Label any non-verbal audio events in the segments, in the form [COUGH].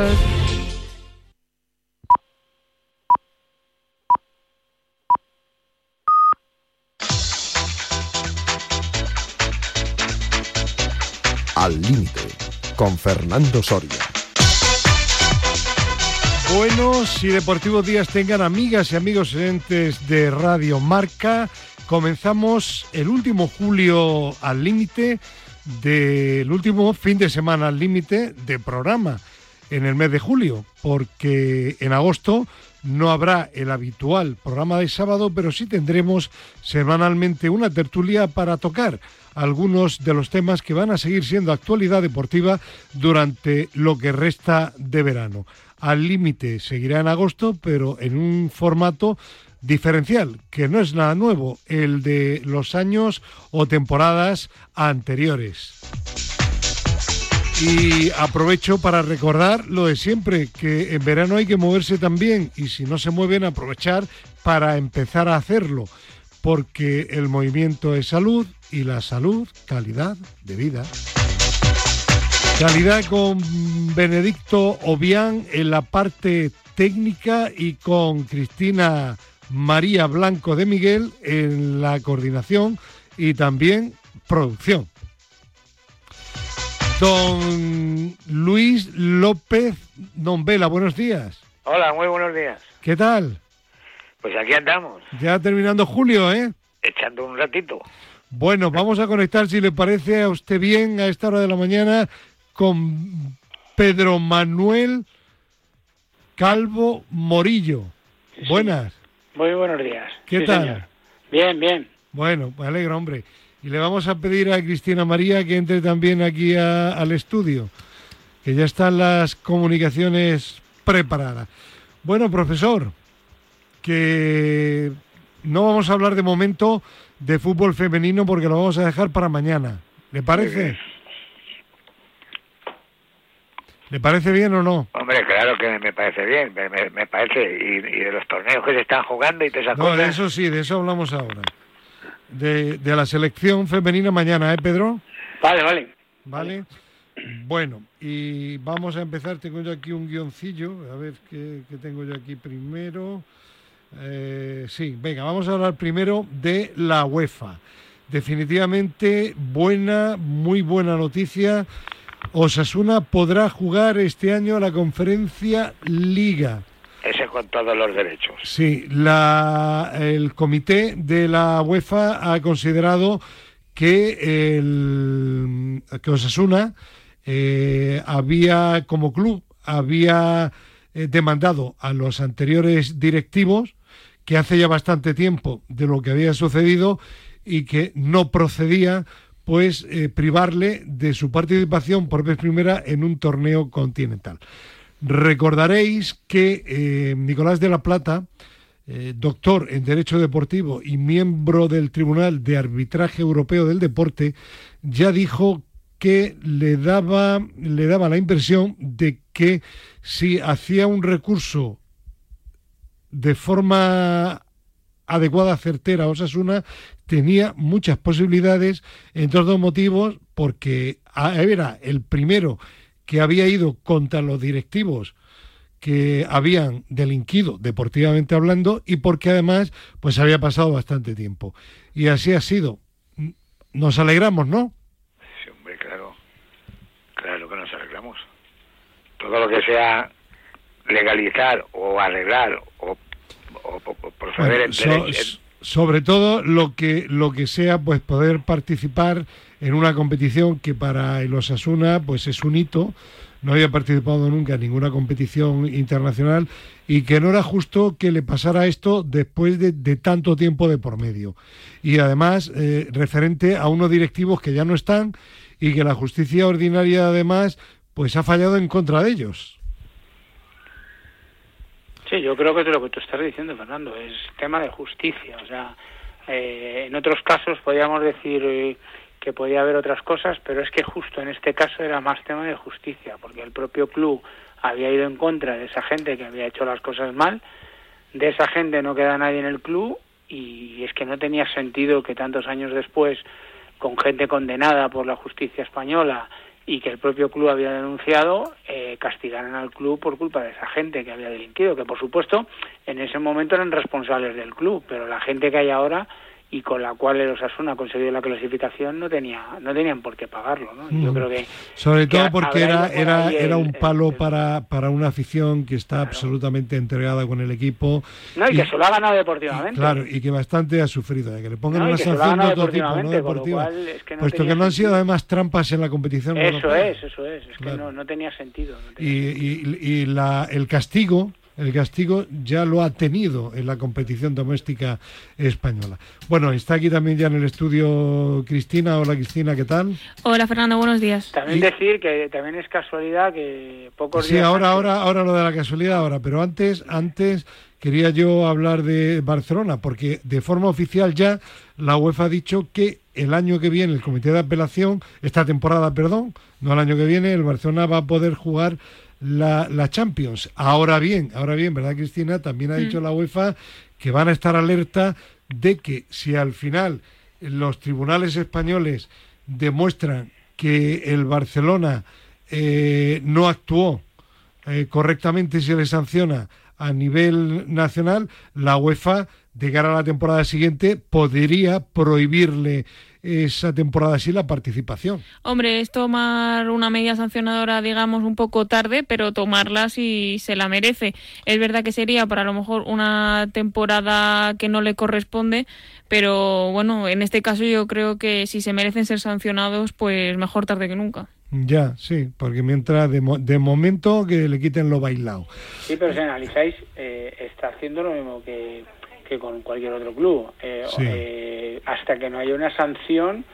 Al límite con Fernando Soria. Buenos y deportivos días tengan amigas y amigos entes de Radio Marca. Comenzamos el último julio al límite del último fin de semana al límite de programa en el mes de julio, porque en agosto no habrá el habitual programa de sábado, pero sí tendremos semanalmente una tertulia para tocar algunos de los temas que van a seguir siendo actualidad deportiva durante lo que resta de verano. Al límite seguirá en agosto, pero en un formato diferencial, que no es nada nuevo, el de los años o temporadas anteriores. Y aprovecho para recordar lo de siempre, que en verano hay que moverse también y si no se mueven, aprovechar para empezar a hacerlo, porque el movimiento es salud y la salud, calidad de vida. Calidad con Benedicto Obián en la parte técnica y con Cristina María Blanco de Miguel en la coordinación y también producción. Don Luis López Nombela, buenos días. Hola, muy buenos días. ¿Qué tal? Pues aquí andamos. Ya terminando julio, ¿eh? Echando un ratito. Bueno, vamos a conectar, si le parece a usted bien, a esta hora de la mañana, con Pedro Manuel Calvo Morillo. Buenas. Muy buenos días. ¿Qué tal? Bien, bien. Bueno, me alegro, hombre. Y le vamos a pedir a Cristina María que entre también aquí al estudio, que ya están las comunicaciones preparadas. Bueno, profesor, que no vamos a hablar de momento de fútbol femenino porque lo vamos a dejar para mañana. ¿Le parece? ¿Le parece bien o no? Hombre, claro que me parece bien, me, parece, y, de los torneos que se están jugando y todas esas no, de eso sí, de eso hablamos ahora de, de la selección femenina mañana, ¿eh, Pedro? Vale, vale. Vale. Bueno, y vamos a empezar. Tengo yo aquí un guioncillo. A ver qué, tengo yo aquí primero. Eh, sí, venga, vamos a hablar primero de la UEFA. Definitivamente buena, muy buena noticia. Osasuna podrá jugar este año la conferencia Liga. Con los derechos. Sí, la, el comité de la UEFA ha considerado que, el, que Osasuna eh, había, como club, había eh, demandado a los anteriores directivos que hace ya bastante tiempo de lo que había sucedido y que no procedía pues eh, privarle de su participación por vez primera en un torneo continental. Recordaréis que eh, Nicolás de la Plata, eh, doctor en Derecho Deportivo y miembro del Tribunal de Arbitraje Europeo del Deporte, ya dijo que le daba, le daba la impresión de que si hacía un recurso de forma adecuada, certera Osasuna, tenía muchas posibilidades, entre dos motivos, porque era el primero que había ido contra los directivos que habían delinquido deportivamente hablando y porque además pues había pasado bastante tiempo. Y así ha sido. Nos alegramos, ¿no? Sí, hombre, claro. Claro que nos alegramos. Todo lo que sea legalizar o arreglar o, proceder en, sobre todo lo que lo que sea pues poder participar en una competición que para el Osasuna pues es un hito no había participado nunca en ninguna competición internacional y que no era justo que le pasara esto después de, tanto tiempo de por medio. Y además, eh, referente a unos directivos que ya no están y que la justicia ordinaria además pues ha fallado en contra de ellos. Sí, yo creo que es lo que tú estás diciendo, Fernando, es tema de justicia. O sea, eh, en otros casos podríamos decir eh, que podía haber otras cosas, pero es que justo en este caso era más tema de justicia, porque el propio club había ido en contra de esa gente que había hecho las cosas mal, de esa gente no queda nadie en el club y es que no tenía sentido que tantos años después, con gente condenada por la justicia española y que el propio club había denunciado eh, castigaran al club por culpa de esa gente que había delinquido, que por supuesto en ese momento eran responsables del club, pero la gente que hay ahora y con la cual el Osasuna ha conseguido la clasificación no tenía no tenían por qué pagarlo ¿no? yo Mm. creo que Sobre que todo porque era, por era, era el- un palo el- para, para una afición que está absolutamente entregada con el equipo. no y que se lo ha ganado deportivamente Claro, y que bastante ha sufrido. De que le pongan No, una sanción de otro tipo, no deportiva. cual es que no puesto que no han sido además trampas en la competición eso europea. es eso es es que Claro. no, no tenía sentido tenía Y, y- y la, el castigo el castigo ya lo ha tenido en la competición doméstica española. Bueno, está aquí también ya en el estudio Cristina. Hola Cristina, ¿qué tal? Hola Fernando, buenos días. También Y- decir que también es casualidad que pocos Sí, días ahora, antes- ahora, ahora lo de la casualidad, ahora, pero antes, antes quería yo hablar de Barcelona, porque de forma oficial ya la UEFA ha dicho que el año que viene el comité de apelación, esta temporada, perdón, no el año que viene, el Barcelona va a poder jugar la, la Champions. Ahora bien, ahora bien, ¿verdad, Cristina? También ha dicho la UEFA que van a estar alerta de que si al final los tribunales españoles demuestran que el Barcelona eh, no actuó eh, correctamente y se le sanciona a nivel nacional, la UEFA de cara a la temporada siguiente podría prohibirle esa temporada así la participación. Hombre, es tomar una medida sancionadora, digamos, un poco tarde, pero tomarla si se la merece. Es verdad que sería para a lo mejor una temporada que no le corresponde, pero bueno, en este caso yo creo que si se merecen ser sancionados, pues mejor tarde que nunca. Ya, sí, porque mientras de, mo- de momento que le quiten lo bailado. Sí, pero si analizáis, eh, está haciendo lo mismo que, que con cualquier otro club. Eh, Sí. eh, hasta que no haya una sanción,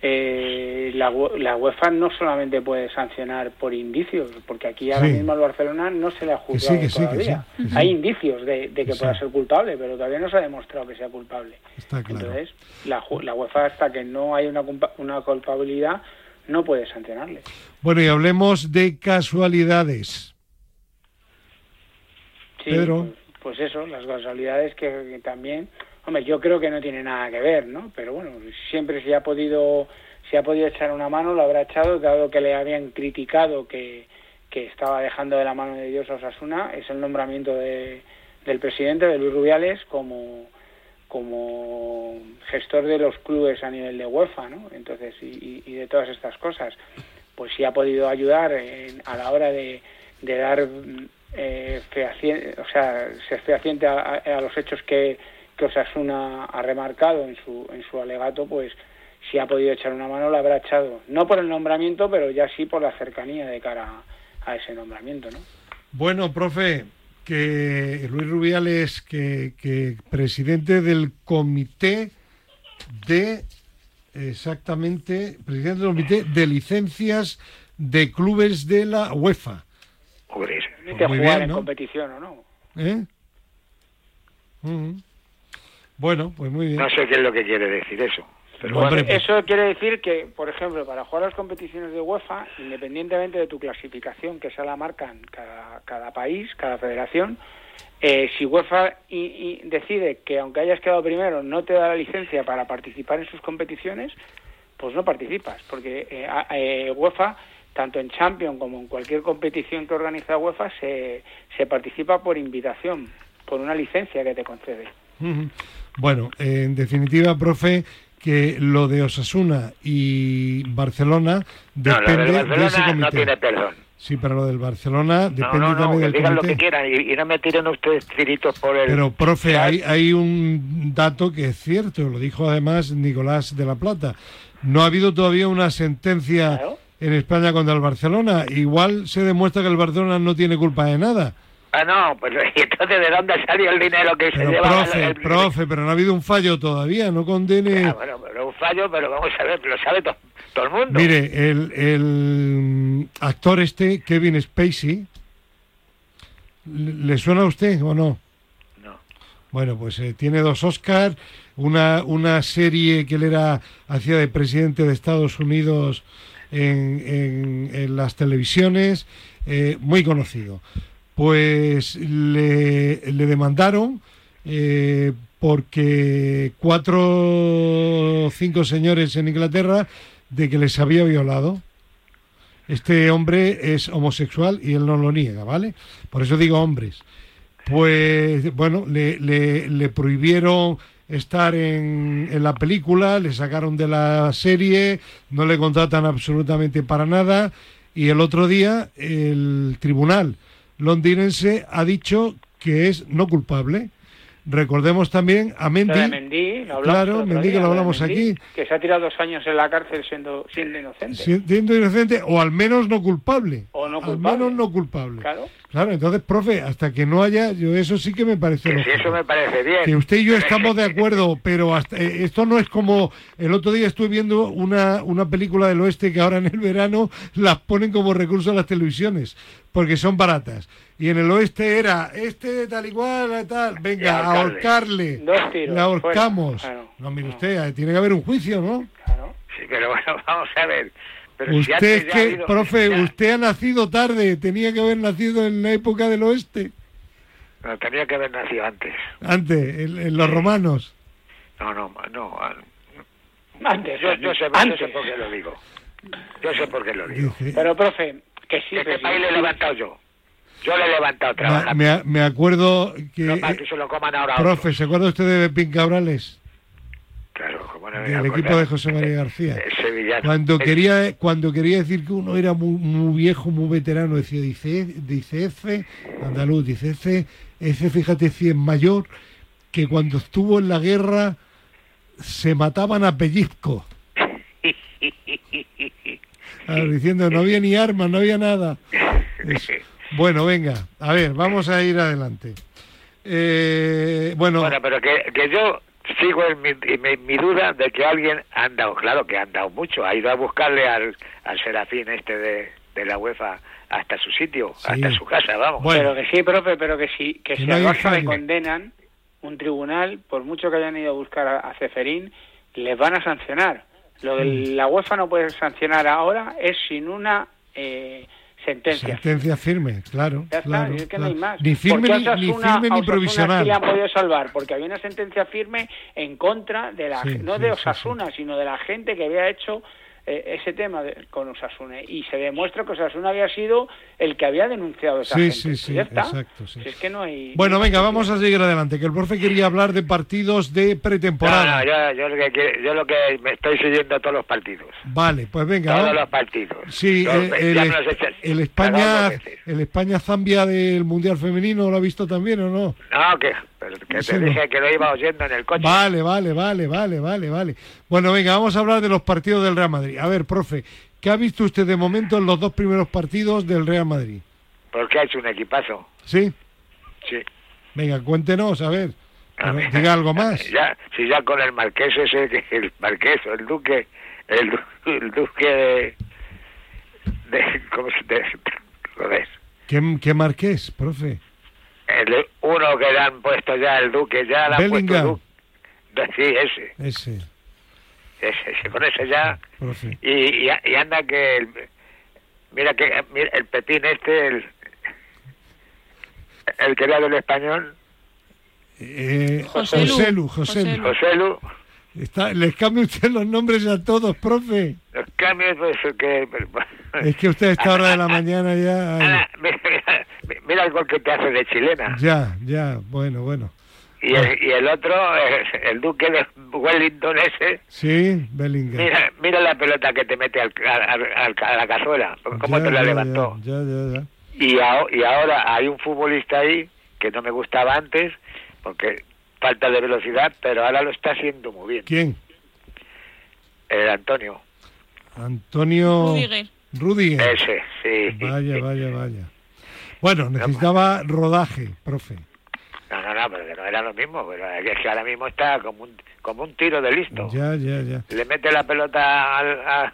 eh, la, la UEFA no solamente puede sancionar por indicios, porque aquí ahora Sí. mismo al Barcelona no se le ha juzgado que sí, que todavía. sí, que sí. Hay indicios de, de que pueda ser culpable, pero todavía no se ha demostrado que sea culpable. Está claro. Entonces, la, la UEFA hasta que no haya una, una culpabilidad no puede sancionarle. Bueno, y hablemos de casualidades. Sí, Pedro. Pues, pues eso, las casualidades que, también, hombre, yo creo que no tiene nada que ver, ¿no? Pero bueno, siempre si ha podido, si ha podido echar una mano, lo habrá echado, dado que le habían criticado que, que estaba dejando de la mano de Dios a Osasuna, es el nombramiento de, del presidente, de Luis Rubiales, como como gestor de los clubes a nivel de UEFA, ¿no? Entonces, y, y- de todas estas cosas, pues sí ha podido ayudar en- a la hora de, de dar eh, fehaci- o sea, ser fehaciente a, a- a los hechos que, que Osasuna ha remarcado en su, en su alegato, pues si ha podido echar una mano, la habrá echado. No por el nombramiento, pero ya sí por la cercanía de cara a, a ese nombramiento, ¿no? Bueno, profe, que Luis Rubiales, que, que presidente del comité de, exactamente, presidente del comité de licencias de clubes de la UEFA. Permite muy jugar bien, en ¿no? competición o no. ¿Eh? Bueno, pues muy bien. No sé qué es lo que quiere decir eso. Pero Hombre, bueno, pues- Eso quiere decir que, por ejemplo, para jugar las competiciones de UEFA, independientemente de tu clasificación, que esa la marcan cada, cada país, cada federación, eh, si UEFA y- y decide que aunque hayas quedado primero no te da la licencia para participar en sus competiciones, pues no participas, porque eh, a- eh, UEFA, tanto en Champions como en cualquier competición que organiza UEFA, se, se participa por invitación, por una licencia que te concede. Bueno, en definitiva, profe, que lo de Osasuna y Barcelona no, depende del de ese comité. no tiene perdón. Sí, pero lo del Barcelona No, depende no, no, también que del digan lo que quieran y, y no me tiren ustedes tiritos por el... Pero, profe, hay, hay un dato que es cierto, lo dijo además Nicolás de la Plata. No ha habido todavía una sentencia Claro. En España contra el Barcelona. Igual se demuestra que el Barcelona no tiene culpa de nada. Ah, no, pues [LAUGHS] ¿y entonces ¿de dónde salió el dinero que se lleva? profe, el- profe, pero no ha habido un fallo todavía. No condene. Ah, bueno, pero un fallo, pero vamos a ver, lo sabe to- todo el mundo. Mire, el, el actor este, Kevin Spacey, ¿le le suena a usted o no? No. Bueno, pues eh, tiene dos Oscars, una, una serie que él era, hacía de presidente de Estados Unidos en, las televisiones, eh, muy conocido. Pues le, le demandaron eh, porque cuatro o cinco señores en Inglaterra de que les había violado. Este hombre es homosexual y él no lo niega, ¿vale? Por eso digo hombres. Pues bueno, le, le prohibieron estar en, en, la película, le sacaron de la serie, no le contratan absolutamente para nada y el otro día el tribunal londinense ha dicho que es no culpable. Recordemos también a Mendy. Mendy claro, Mendy que lo hablamos aquí. Que se ha tirado dos años en la cárcel siendo, siendo inocente. Siendo inocente o al menos no culpable. O no culpable. Al menos no culpable. Claro. Claro, entonces, profe, hasta que no haya, yo eso sí que me parece. Que si eso me parece bien. Que usted y yo estamos de acuerdo, pero hasta, eh, esto no es como el otro día estuve viendo una, una película del oeste que ahora en el verano [LAUGHS] las ponen como recurso a las televisiones, porque son baratas. Y en el oeste era este tal igual, tal, venga, ahorcarle. Dos tiros. Le ahorcamos. Claro, no, mire no. usted, tiene que haber un juicio, ¿no? Claro. Sí, pero bueno, [LAUGHS] vamos a ver. Pero usted si es que, habido, profe, ya, usted ha nacido tarde, tenía que haber nacido en la época del oeste. No, tenía que haber nacido antes. Antes, en, en los romanos. No, no, no. Antes, yo, yo, sé, antes. yo sé por qué lo digo. Yo sé por qué lo digo. Pero, profe, que sí. Este país le he levantado yo. Yo le he levantado me, trabajando. me, me acuerdo que... No para que se lo coman ahora Profe. ¿se acuerda usted de Pepín Cabrales? Claro, como no Del equipo de José María García. [LAUGHS] Eh, sevillano. Cuando Eh, quería, cuando quería decir que uno era muy, muy viejo, muy veterano, decía, dice, dice F, andaluz, dice F, F, fíjate si es mayor, que cuando estuvo en la guerra se mataban a pellizco. Ah, diciendo, no había ni armas, no había nada. Es- Bueno, venga, a ver, vamos a ir adelante. Eh, bueno, Bueno, pero que, que yo sigo en mi, en mi, mi duda de que alguien ha andado, claro que ha andado mucho, ha ido a buscarle al, al serafín este de, de la UEFA hasta su sitio, Sí. hasta su casa, vamos. Bueno. Pero que sí, profe, pero que sí, que, si no a hay Barça le fallo. condenan, un tribunal, por mucho que hayan ido a buscar a, a Ceferín, les van a sancionar. Lo de Mm. la UEFA no puede sancionar ahora es sin una eh, sentencia. sentencia firme, claro. Ya está, claro, es que claro. no hay más. Ni firme ¿Por ni, qué a ni Osasuna- firme ni Osasuna provisional. sí le han podido salvar, porque había una sentencia firme en contra de la, Sí, no sí, de Osasuna, sino de la gente que había hecho eh, ese tema de- con Osasuna. Y se demuestra que Osasuna había sido el que había denunciado a esa Sí, gente. sí, sí, Y ya está. exacto, sí. Si es que no hay... Bueno, no venga, vamos a seguir adelante, que el profe quería hablar de partidos de no, pretemporada. no, yo, yo, lo que, yo lo que me estoy siguiendo todos los partidos. Vale, pues venga. Todos vamos. los partidos. Sí, Los- el, el- el España, el España Zambia del Mundial Femenino, ¿lo ha visto también o no? No, que, que te dije que lo iba oyendo en el coche. Vale, vale, vale, vale, vale, vale. Bueno, venga, vamos a hablar de los partidos del Real Madrid. A ver, profe, ¿qué ha visto usted de momento en los dos primeros partidos del Real Madrid? Porque ha hecho un equipazo. ¿Sí? Sí. Venga, cuéntenos, a ver. A ver. diga algo más. [LAUGHS] Ya, si ya con el marqués ese, el marqués o el duque, el, du- el duque de, de ¿cómo se te [LAUGHS] joder? ¿Qué, qué marqués, profe? El, uno que le han puesto ya el duque, ya le han puesto Bellingham. duque. Sí, ese, Ese, ese, ese, con ese ya. Y, y, y anda que, el, mira que mira, el Pepín este, el, el que era del español, Eh, José Lu. José Lu, José José Lu. Lu. José Lu, Está, les cambia usted los nombres a todos, profe. los cambios, pues que... Es que usted a esta hora de la mañana ya... mira, mira el gol que te hace de chilena. ya, ya, bueno, bueno. Y el, y el otro, eh, el duque de Wellington ese, Sí, Bellingham. mira, mira la pelota que te mete al, al- al- a la cazuela, cómo Ya, te la ya, levantó. Ya, ya, ya. Y, aho- y ahora hay un futbolista ahí que no me gustaba antes, porque falta de velocidad, pero ahora lo está haciendo muy bien. ¿Quién? El Antonio, Antonio Rudiger. Rudiger. ese, sí. Vaya, vaya, vaya. Bueno, necesitaba rodaje, profe. No, no, no, pero que no era lo mismo, pero es que ahora mismo está como un, como un tiro de listo. Ya, ya, ya. le mete la pelota al, a,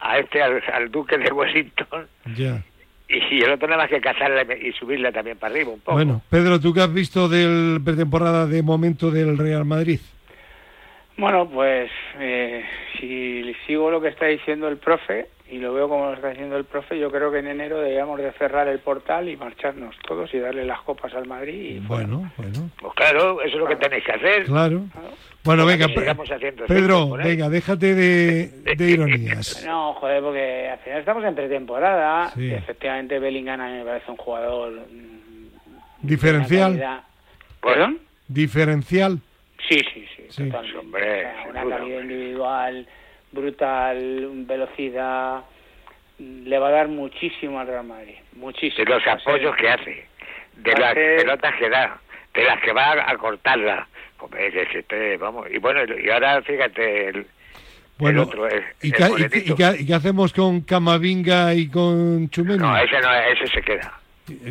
a este, al, al duque de Washington, Ya. Y, el otro nada más que cazarle y subirle también para arriba un poco. Bueno, Pedro, ¿tú qué has visto del pretemporada de momento del Real Madrid? Bueno, pues eh, si sigo lo que está diciendo el profe y lo veo como lo está diciendo el profe, yo creo que en enero deberíamos de cerrar el portal y marcharnos todos y darle las copas al Madrid. Y Bueno, bueno, Pues claro, eso es lo que tenéis que hacer. claro. Bueno, venga, Pedro, venga, déjate de, de [LAUGHS] ironías. No, joder, porque al final estamos en pretemporada. Sí. y efectivamente, Bellingham a mí me parece un jugador. mm, Diferencial. ¿Perdón? Diferencial. Sí, sí, sí. Sí. totalmente. Hombre, O sea, sin una duda, calidad hombre. individual brutal, velocidad. Le va a dar muchísimo al Real Madrid. Muchísimo. de los apoyos que hace, de las pelotas que da, de las que va a cortarla. Hombre, que se esté, vamos. Y bueno, y ahora fíjate, el, Bueno, el otro, el, ¿y, qué, y qué- y qué- y qué hacemos con Camavinga y con Chumeni? No, ese no, ese se queda.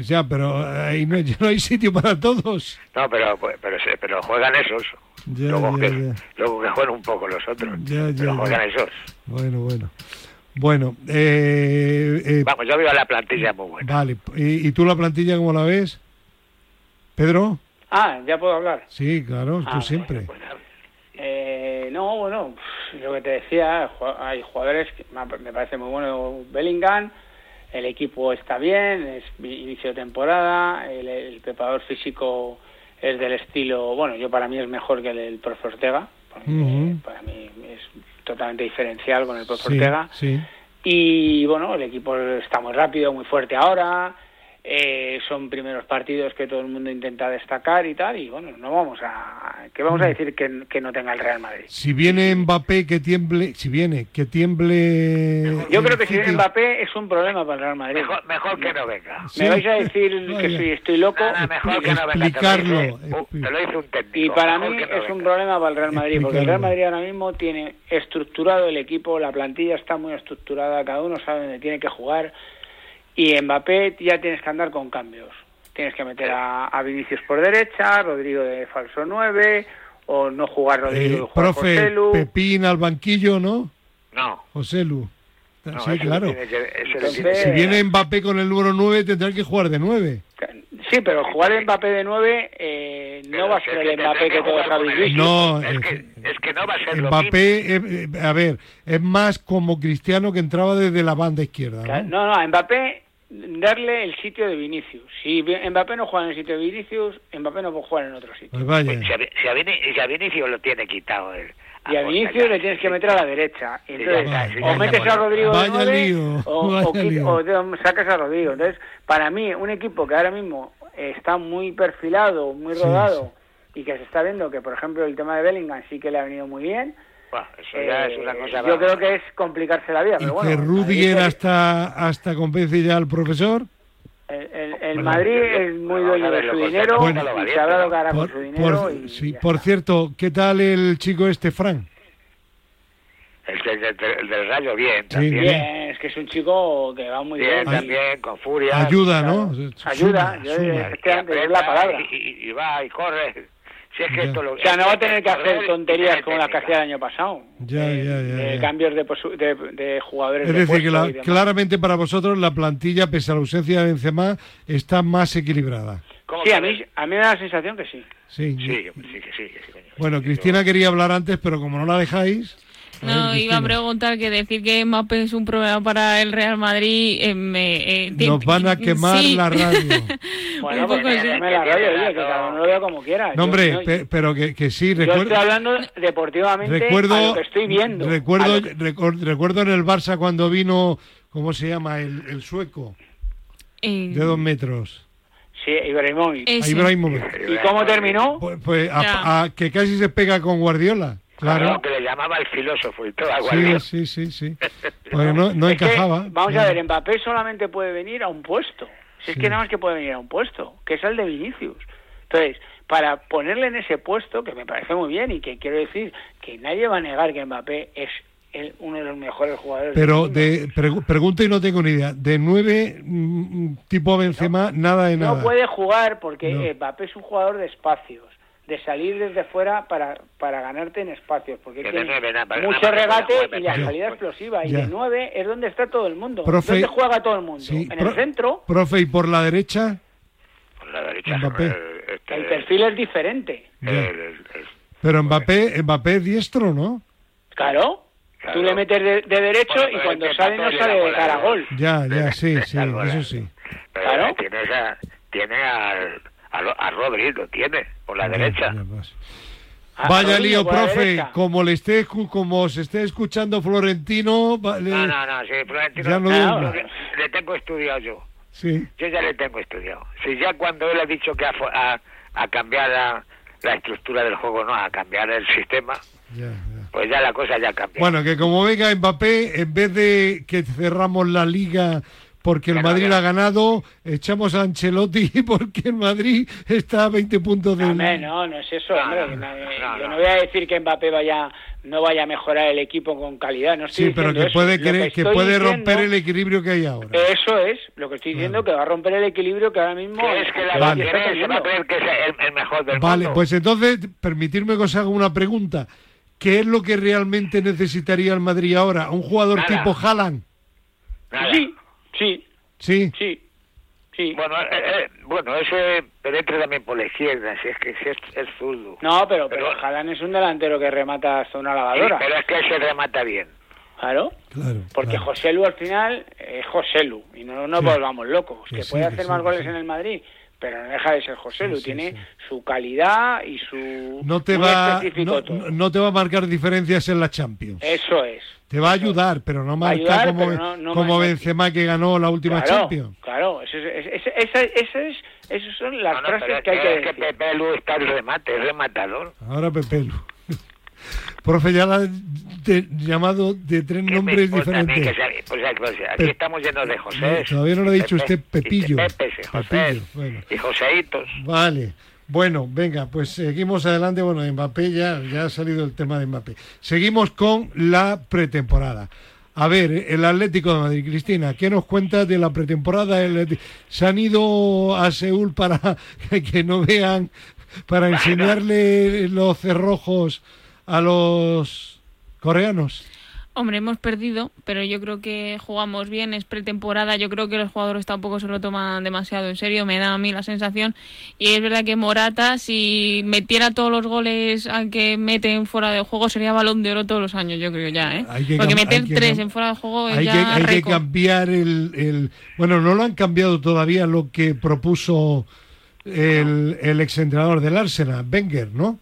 Ya, pero ahí no, [LAUGHS] no hay sitio para todos. No, pero pero pero juegan esos. Ya, luego, ya, que, ya. luego que jueguen un poco los otros. Pero juegan esos. Bueno, bueno. Bueno, eh, eh, Vamos, yo veo la plantilla muy buena. vale. ¿Y, y tú la plantilla cómo la ves? ¿Pedro? Ah, ya puedo hablar. Sí, claro, tú Ah, siempre. Pues, Eh, no, bueno, lo que te decía, hay jugadores que me parece muy bueno Bellingham, el equipo está bien, es inicio de temporada, el, el preparador físico es del estilo, bueno, yo para mí es mejor que el, el profe Ortega, para mí, Ujú. para mí es totalmente diferencial con el profe Sí, Ortega, sí. y bueno, el equipo está muy rápido, muy fuerte ahora. Eh, son primeros partidos que todo el mundo intenta destacar y tal. Y bueno, no vamos a. ¿Qué vamos Mm. a decir que, que no tenga el Real Madrid? Si viene Mbappé, que tiemble. Si viene, que tiemble. Yo creo que si viene. Mbappé es un problema para el Real Madrid. Mejor, mejor que no venga. Sí. Me vais a decir que soy, estoy loco. Nada, mejor que no venga. Explicarlo, Te lo dice, uh, te lo dice un técnico. Y para mejor mí no es un problema para el Real Madrid, porque el. Real Madrid ahora mismo tiene estructurado el equipo, la plantilla está muy estructurada, cada uno sabe dónde tiene que jugar, y Mbappé ya tienes que andar con cambios. Tienes que meter a, a Vinicius por derecha, Rodrigo de falso 9, o no jugar Rodrigo Eh, jugar profe, Joselu. Pepín al banquillo, ¿no? No. José Lu. no sí, claro. que- Entonces- Si viene Mbappé con el número 9, tendrá que jugar de 9. Sí, pero jugar Mbappé de 9 eh, no Pero va a ser es el que Mbappé que todos habéis visto. No, Es eh, que, es que no va a ser lo mismo. Mbappé, eh, eh, a ver, es más como Cristiano que entraba desde la banda izquierda. ¿no? No, Mbappé darle el sitio de Vinicius. Si Mbappé no juega en el sitio de Vinicius, Mbappé no puede jugar en otro sitio. Pues vaya. Si a, Vi- si a si a Vinicius lo tiene quitado él. Y a Vinicius le tienes que meter a la derecha. Entonces, o ya metes a Rodrigo de Vaya nueve, lío, o, vaya o lío. sacas a Rodrigo. Entonces, para mí, un equipo que ahora mismo está muy perfilado, muy Sí, rodado, y que se está viendo que, por ejemplo, el tema de Bellingham sí que le ha venido muy bien, Buah, eso ya eh, es una cosa yo creo que es complicarse la vida. Y Pero bueno, que el Rudiger hasta, hasta convence ya al profesor. El, el- el Bueno, Madrid es muy dueño a de ver, su dinero Bueno, y valiente, sabrá lo ¿no? que hará Por, con su dinero. por- y sí, por está. cierto, ¿qué tal el chico este, Fran? El, del- del- del- del Rayo, bien. Sí, También, bien. Es que es un chico que va muy Bien, bien. también, con furia. Ayuda, ¿no? Ayuda, Suma, yo- suma. Es la palabra. Y, y- y va y corre. Si es que Ya. esto lo, O sea, no va a tener que hacer tonterías como las que hacía el año pasado. Ya, Eh, ya, ya, de ya. cambios de, de, de jugadores Es de decir, que la- claramente para vosotros la plantilla, pese a la ausencia de Benzema, está más equilibrada. ¿Cómo Sí, a mí, a mí me da la sensación que sí. Sí. Sí, sí, que sí, que sí, coño. Bueno, Cristina quería hablar antes, pero como no la dejáis... ver, No, iba a preguntar que decir que Mbappé es un problema para el Real Madrid eh, me, eh, Nos van a quemar sí. la radio. [LAUGHS] Bueno, pues que la radio, oye, que cada uno lo vea como quiera. No, hombre, yo- pe- pero que, que sí, yo estoy hablando deportivamente Recuerdo, a lo que estoy viendo. recuerdo, que- recuerdo en el Barça cuando vino, ¿cómo se llama? El, el sueco, Eh, de dos metros. Sí, Ibrahimovic. Ibrahimovic. ¿Y cómo terminó? Pues, pues a- que casi se pega con Guardiola. Claro, que le llamaba el filósofo y todo, Sí, sí, sí, [LAUGHS] sí. No, no que, encajaba. vamos a ver, Mbappé solamente puede venir a un puesto. Si es que nada más que puede venir a un puesto, que es el de Vinicius. Entonces, para ponerle en ese puesto, que me parece muy bien y que quiero decir que nadie va a negar que Mbappé es el- uno de los mejores jugadores Pero de pregu- pregunto y no tengo ni idea. De nueve, mm, tipo Benzema, nada de nada. No puede jugar porque No. Mbappé es un jugador de espacios, de salir desde fuera para, para ganarte en espacios, porque Que nada, para- mucho regate y la salida explosiva. Y Ya. de nueve es donde está todo el mundo. Profe- ¿Dónde juega todo el mundo? Sí, en pro- el centro. Profe, y por la derecha, Por la derecha. Mbappé. eh, este, El perfil es diferente. Ya. el- el- el- Pero Mbappé, Mbappé es diestro, ¿no? Claro. Claro. Tú le metes de, de derecho Bueno, y cuando sale no sale de cara gol. Ya, ya, sí, sí, eso sí. Pero Claro. tiene, esa, tiene al, a, Rodri, lo tiene, por la Ya, derecha. vas. Ah, Vaya lío, profe. Como le esté, como se esté escuchando Florentino, No, no, no, sí, Florentino, Ya no ah, le, tengo estudiado yo. sí, Yo ya le tengo estudiado. Si ya cuando él ha dicho que a, a, a cambiar la, la estructura del juego, no, a cambiar el sistema, ya, ya. pues ya la cosa ya cambia. Bueno, que como venga Mbappé, en vez de que cerramos la liga porque el Madrid ha ganado, echamos a Ancelotti [LAUGHS] porque el Madrid está a 20 puntos del... Hombre, no, no es eso, No, hombre. no, No, no, yo no. voy a decir que Mbappé vaya no vaya a mejorar el equipo con calidad, no estoy Sí, pero que eso. puede, que puede diciendo- romper el equilibrio que hay ahora. Eso es, lo que estoy diciendo, Claro. que va a romper el equilibrio que ahora mismo es que la Vale. va a creer, que es el, el mejor del Vale, mundo. pues entonces, permitirme que os haga una pregunta. ¿Qué es lo que realmente necesitaría el Madrid ahora? ¿Un jugador Nada. tipo Haaland? Nada. Sí, sí, Sí. sí, sí. Bueno, eh, eh, bueno, ese penetra también por la izquierda, si es que si es, es zurdo. No, pero, pero, Pero- es un delantero que remata hasta una Sí, lavadora. pero es que se remata bien. Claro. Claro. Porque claro. José Lu al final es José Lu y no nos Sí. volvamos locos. Que Que sí, puede hacer sí, más goles sí. en el Madrid, pero no deja de ser José Sí, Lu. sí, Tiene sí. su calidad y su. No te va, específico no, te va a marcar diferencias en la Champions. Eso es. Te va a ayudar, pero no marca ayudar, como, pero no- no como. Benzema que ganó la última Claro, Champions. claro. Eso es, es- es- esa- esa es- esas son las No, no, frases que hay que es que decir. Pepe Lu está el remate, es rematador. Ahora Pepe Lu. Profe, ya la ha de- llamado de tres ¿Qué me nombres diferentes. que sea- pues, pues, aquí Pe- estamos llenos de José. No, todavía no lo ha dicho usted, Pepillo. Pepe, José. Pepillo, bueno. Y Joséitos. Vale. Bueno, venga, pues seguimos adelante. Bueno, Mbappé ya, ya ha salido el tema de Mbappé. Seguimos con la pretemporada. A ver, el Atlético de Madrid, Cristina, ¿qué nos cuentas de la pretemporada? Se han ido a Seúl para [LAUGHS] que no vean, para enseñarle los cerrojos a los coreanos. Hombre, hemos perdido, pero yo creo que jugamos bien, es pretemporada, yo creo que los jugadores tampoco se lo toman demasiado en serio, me da a mí la sensación. Y es verdad que Morata, si metiera todos los goles al que meten fuera de juego, sería balón de oro todos los años, yo creo ya, ¿eh? Porque meter tres en fuera de juego es Hay que, hay que cambiar el, el- Bueno, no lo han cambiado todavía lo que propuso el, el exentrenador del Arsenal, Wenger, ¿no?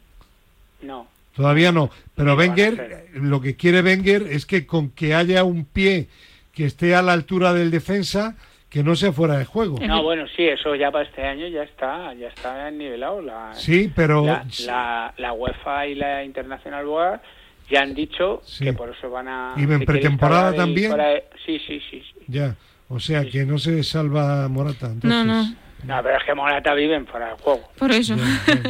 No. Todavía no. Pero Wenger, lo que quiere Wenger es que con que haya un pie que esté a la altura del defensa, que no sea fuera de juego. No, bueno, sí, eso ya para este año ya está, ya está nivelado. La, Sí, pero... la, la, la UEFA y la International Board ya han dicho Sí. que por eso van a... ¿Y en pretemporada también? de- Sí, sí, sí. sí. Ya, o sea que no se salva Morata. Entonces. No, no, No, pero es que Morata vive en fuera de juego. por eso.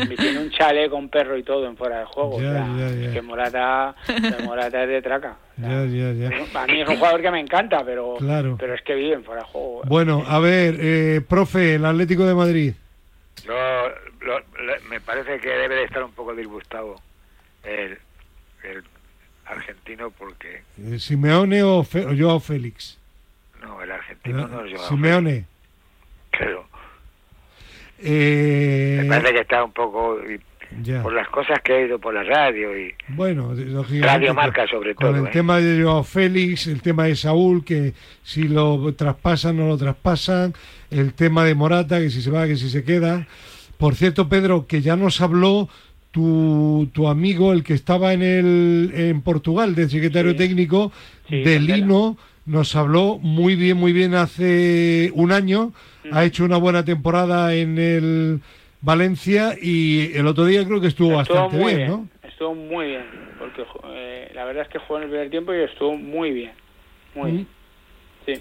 Y tiene un chale con perro y todo en fuera de juego. Ya, o sea, ya, ya. es que Morata, Morata es de traca. O sea, Ya, ya, ya. A mí es un jugador que me encanta, pero, Claro. pero es que vive en fuera de juego. Bueno, a ver, eh, profe, el Atlético de Madrid. Lo- lo- me parece que debe de estar un poco disgustado el, el argentino porque... Eh, ¿Simeone o, Fe- o Joao Félix? No, el argentino no es Joao Simeone. Claro. Eh, Me parece que está un poco... ya. Por las cosas que he ido por la radio y... Bueno, Radio con- Marca sobre Con todo, el ¿eh? tema de Joao Félix, el tema de Saúl, que si lo traspasan no lo traspasan, el tema de Morata, que si se va, que si se queda. Por cierto, Pedro, que ya nos habló tu, tu amigo, el que estaba en, el, en Portugal, del secretario Sí. técnico, Sí, de. Lino, nos habló muy bien, muy bien hace un año. Ha hecho una buena temporada en el Valencia y el otro día creo que estuvo, Estuvo bastante bien, ¿no? Estuvo muy bien, porque eh, la verdad es que jugó en el primer tiempo y estuvo muy bien. Muy Mm. bien. Sí.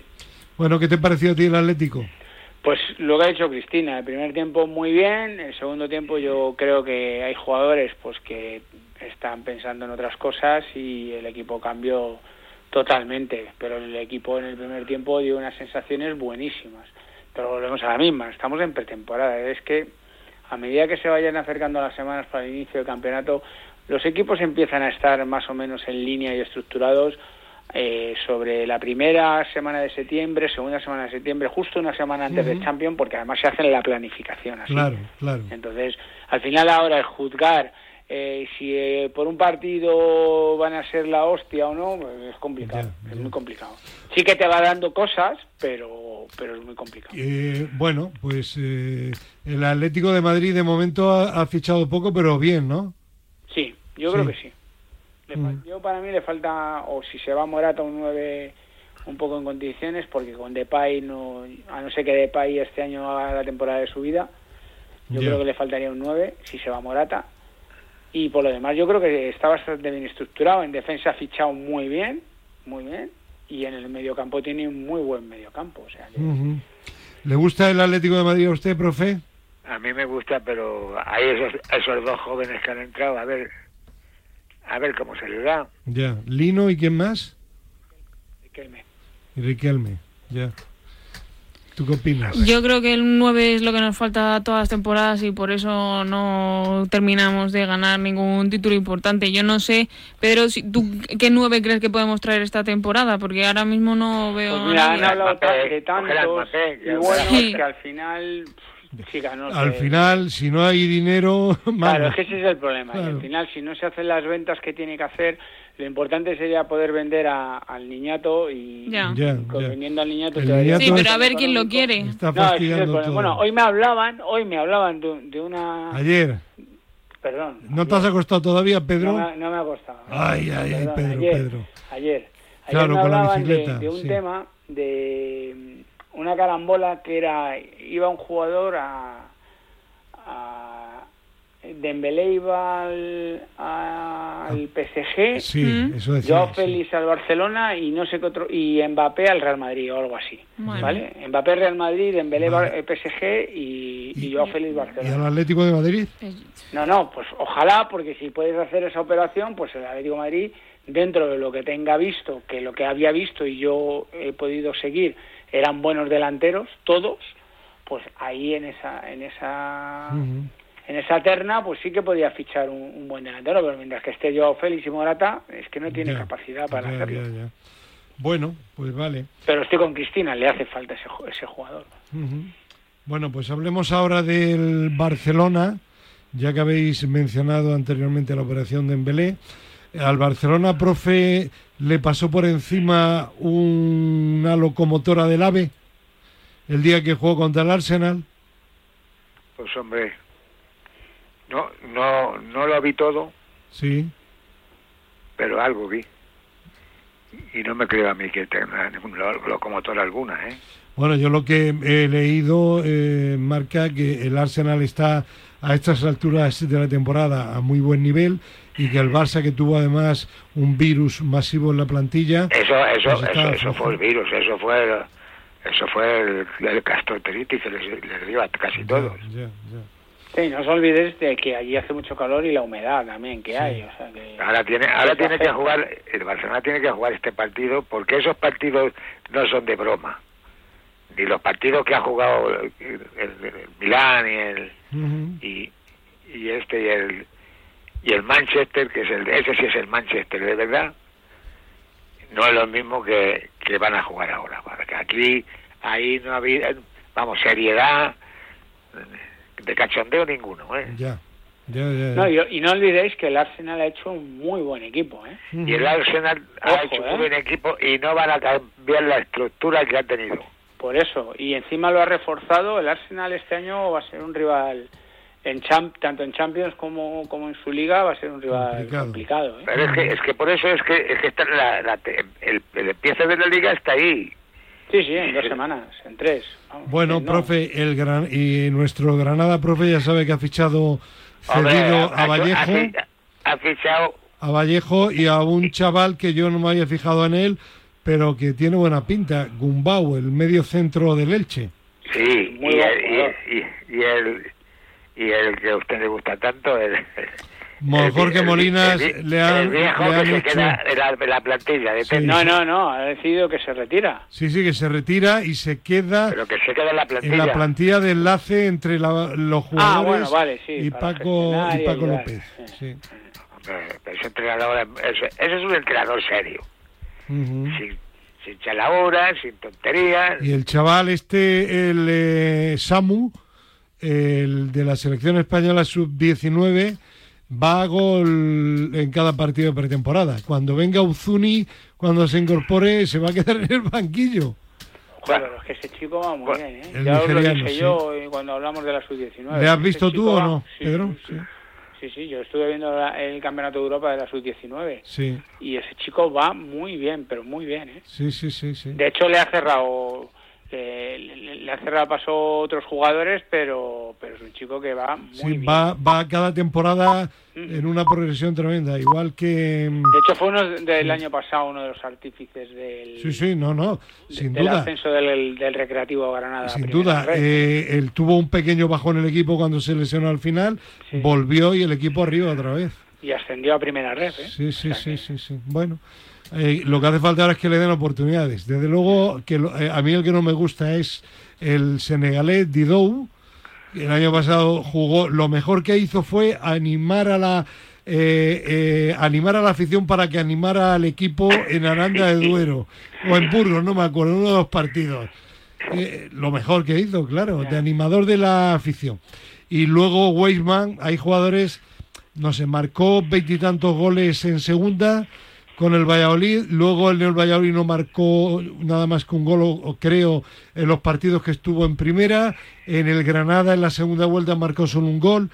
Bueno, ¿qué te pareció a ti el Atlético? Pues lo que ha dicho Cristina, el primer tiempo muy bien, el segundo tiempo yo creo que hay jugadores pues que están pensando en otras cosas y el equipo cambió totalmente, pero el equipo en el primer tiempo dio unas sensaciones buenísimas. Pero volvemos a la misma, estamos en pretemporada, es que a medida que se vayan acercando las semanas para el inicio del campeonato, los equipos empiezan a estar más o menos en línea y estructurados eh, sobre la primera semana de septiembre, segunda semana de septiembre, justo una semana antes del Ujú. Champion, porque además se hace la planificación así. Claro, claro. Entonces, al final ahora el juzgar eh, si eh, por un partido van a ser la hostia o no, es complicado, Ya, es muy complicado. Sí que te va dando cosas, pero, pero es muy complicado. Eh, bueno, pues eh, el Atlético de Madrid de momento ha, ha fichado poco, pero bien, ¿no? Sí, yo Sí. creo que sí. Le Mm. Yo para mí le falta, o si se va Morata un 9 un poco en condiciones, porque con Depay, no, a no ser que Depay este año haga la temporada de su vida, yo Ya. creo que le faltaría un 9 si se va Morata. Y por lo demás yo creo que está bastante bien estructurado. En defensa ha fichado muy bien, muy bien. Y en el mediocampo tiene un muy buen mediocampo. O sea que-. ¿Le gusta el Atlético de Madrid a usted, profe? A mí me gusta, pero hay esos, esos dos jóvenes que han entrado, a ver, a ver cómo se les da. Ya. ¿Lino y quién más? que me- Y Riquelme, ya. ¿Tú qué opinas? Yo creo que el 9 es lo que nos falta todas las temporadas y por eso no terminamos de ganar ningún título importante. Yo no sé, Pedro, si tú qué 9 crees que podemos traer esta temporada, porque ahora mismo no veo Pues mira, han hablado y ya buenos Sí. que al final, pff, [LAUGHS] no Al sé. final, si no hay dinero, [LAUGHS] Claro, malo. es que ese es el problema. y Claro. al final, si no se hacen las ventas que tiene que hacer, lo importante sería poder vender a- al niñato y, Ya. Ya, vendiendo al niñato. El niñato Sí, pero a ver quién lo quiere. Está No, ese es el fastidiando problema. todo. Bueno, hoy me hablaban, hoy me hablaban de, de una... Ayer. Perdón. ¿No te has acostado todavía, Pedro? No me, no me ha costado. Ay, ay, ay, Pedro, ayer, Pedro. Ayer. Ayer Claro, me con la hablaban de, bicicleta, de un sí. tema de una carambola que era iba un jugador a, a Dembélé iba al, a- al PSG, Sí, Mm. eso decía. Joao sí. Félix al Barcelona y no sé qué otro y Mbappé al Real Madrid o algo así, Bueno. ¿vale? Mbappé Real Madrid, Dembélé Vale. Eh, PSG y, y Joao Félix ¿Y Barcelona. al Atlético de Madrid? No, no, pues ojalá, porque si puedes hacer esa operación, pues el Atlético de Madrid, dentro de lo que tenga visto, que lo que había visto y yo he podido seguir, eran buenos delanteros, todos, pues ahí en esa, en esa, en esa terna, pues sí que podía fichar un, un buen delantero, pero mientras que esté Joao Félix y Morata, es que no tiene Ya, capacidad para ya, hacerlo. ya. Bueno, pues vale. Pero estoy con Cristina, le hace falta ese, ju- ese jugador. Bueno, pues hablemos ahora del Barcelona, ya que habéis mencionado anteriormente la operación de Embelé. Al Barcelona, profe, le pasó por encima una locomotora del AVE el día que jugó contra el Arsenal. Pues hombre, no, no, no lo vi todo, Sí, pero algo vi. Y no me creo a mí que tenga ningún lo- locomotora alguna, ¿eh? Bueno, yo lo que he leído eh, marca que el Arsenal está a estas alturas de la temporada a muy buen nivel y que el Barça, que tuvo además un virus masivo en la plantilla, Eso, eso, Pues eso, eso fue el virus, eso fue, el- eso fue el, el gastroenteritis que les, les dio a casi todos. Ya, ya, ya. Sí, no os olvidéis de que allí hace mucho calor y la humedad también que hay. O sea que... Ahora tiene, ahora tiene que jugar, el Barcelona tiene que jugar este partido porque esos partidos no son de broma. Ni los partidos que ha jugado el, el- el Milán y el y, y este y el y el Manchester que es el ese sí es el Manchester de verdad no es lo mismo que, que van a jugar ahora porque aquí ahí no había vamos seriedad de cachondeo ninguno ¿eh? Ya, ya, ya, ya. No, y, y no olvidéis que el Arsenal ha hecho un muy buen equipo, ¿eh? Y el Arsenal ha hecho ¿eh? un buen equipo y no van a cambiar la estructura que han tenido Por eso. Y encima lo ha reforzado. El Arsenal este año va a ser un rival, en champ, tanto en Champions como, como en su liga, va a ser un rival Complicado. complicado. ¿eh? pero es que es que por eso es que es que está la, la- el, el empiece de la liga está ahí Sí, sí, en dos semanas, en tres. Vamos, Bueno, profe, el gran y nuestro Granada, profe, ya sabe que ha fichado Hombre, cedido ha- a Vallejo, ha ha fichado a Vallejo y a un chaval que yo no me había fijado en él, pero que tiene buena pinta, Gumbau, el medio centro del Elche. Sí, Muy y, el, y, y, y el y el que a usted le gusta tanto, el, [LAUGHS] Jorge el- Molinas el- le han, viejo le que se queda en la, en la plantilla de Sí. Tete, No, no, no, ha decidido que se retira. Sí, sí, que se retira y se queda pero que se queda en la plantilla. en la plantilla de enlace entre la- los Ah, jugadores bueno, vale, sí. y Paco, y Paco. López. Sí. Ese entrenador, ese, ese es un entrenador serio, sin, sin chalaburas, sin tonterías. Y el chaval este, el eh, Samu, el de la selección española sub-19, va a gol en cada partido de pretemporada. Cuando venga Uzuni, cuando se incorpore, se va a quedar en el banquillo. Claro, es que ese chico va muy bien, ¿eh? El ya os lo dije sí. yo eh, cuando hablamos de la sub-19. ¿Le has visto tú o va- no, sí, Pedro? Sí, sí, sí, yo estuve viendo la- el Campeonato de Europa de la sub-19 Sí, y ese chico va muy bien, pero muy bien, ¿eh? sí, sí, sí, sí. De hecho, le ha cerrado, le, le ha cerrado paso a otros jugadores, pero, pero es un chico que va muy Sí, bien. va, va cada temporada Mm. en una progresión tremenda, igual que... mm, De hecho, fue uno del año pasado uno de los artífices del, Sí, sí, no, no, sin del duda. ascenso del, del Recreativo Granada. Sin duda, eh, él tuvo un pequeño bajón en el equipo cuando se lesionó al final, Sí. volvió y el equipo arriba otra vez. Y ascendió a Primera Red, ¿eh? Sí, sí, O sea sí, que- sí, sí. Bueno, eh, lo que hace falta ahora es que le den oportunidades. Desde luego, que lo- eh, a mí el que no me gusta es el senegalés Didou. El año pasado jugó, lo mejor que hizo fue animar a la eh, animar a la afición para que animara al equipo en Aranda de Duero o en Burgos, no me acuerdo, uno de los partidos. Lo mejor que hizo, claro, de animador de la afición. Y luego Weisman, hay jugadores, no sé, marcó veintitantos goles en segunda con el Valladolid, luego el, el Valladolid no marcó nada más que un gol, o- creo, en los partidos que estuvo en primera, en el Granada en la segunda vuelta marcó solo un gol,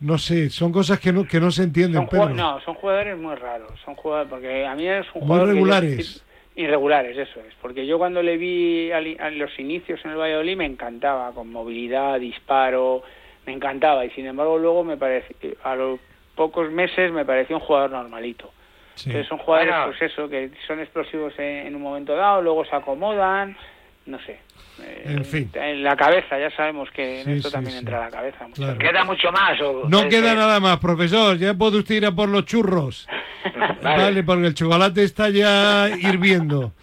no sé, son cosas que no, que no se entienden, Son no, son jugadores muy raros, son jugadores, porque a mí es un Muy jugador que yo- regulares. irregulares, eso es, porque yo cuando le vi a los inicios en el Valladolid me encantaba, con movilidad, disparo, me encantaba, y sin embargo luego me pareció, a los pocos meses me pareció un jugador normalito. Sí. Entonces son jugadores, Bueno. pues eso, que son explosivos en, en un momento dado, luego se acomodan, no sé. Eh, En fin. En la cabeza, ya sabemos que en Sí, esto sí, también sí. entra la cabeza. Claro. ¿Queda mucho más? O, No queda que- nada más, profesor, ya puede usted ir a por los churros. [LAUGHS] Vale. Vale, porque el chocolate está ya hirviendo. [LAUGHS]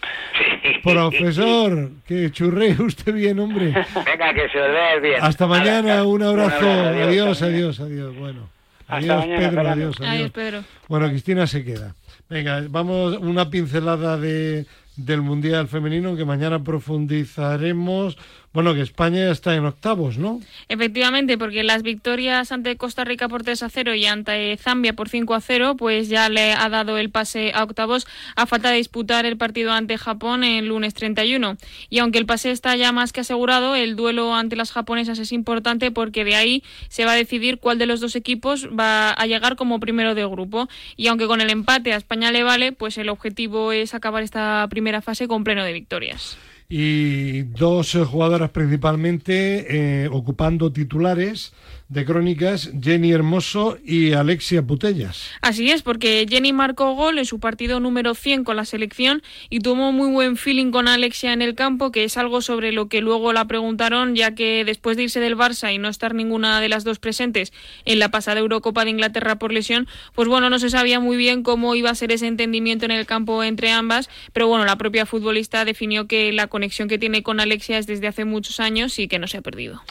Sí. Profesor, que churre usted bien, hombre. Venga, que se os vea bien. Hasta mañana, un abrazo. abrazo, Adiós, adiós, adiós, adiós. Bueno, Hasta adiós, mañana, Pedro, adiós, adiós. Adiós, Pedro. Bueno, Cristina se queda. Venga, vamos una pincelada de, del Mundial Femenino, que mañana profundizaremos. Bueno, que España está en octavos, ¿no? Efectivamente, porque las victorias ante Costa Rica por 3 a 0 y ante Zambia por 5 a 0, pues ya le ha dado el pase a octavos a falta de disputar el partido ante Japón el lunes 31. Y aunque el pase está ya más que asegurado, el duelo ante las japonesas es importante porque de ahí se va a decidir cuál de los dos equipos va a llegar como primero de grupo. Y aunque con el empate a España le vale, pues el objetivo es acabar esta primera fase con pleno de victorias. Y dos eh, jugadoras principalmente eh, ocupando titulares de crónicas, Jenny Hermoso y Alexia Putellas. Así es, porque Jenny marcó gol en su partido número 100 con la selección y tuvo muy buen feeling con Alexia en el campo, que es algo sobre lo que luego la preguntaron, ya que después de irse del Barça y no estar ninguna de las dos presentes en la pasada Eurocopa de Inglaterra por lesión, pues bueno, no se sabía muy bien cómo iba a ser ese entendimiento en el campo entre ambas, pero bueno, la propia futbolista definió que la conexión que tiene con Alexia es desde hace muchos años y que no se ha perdido.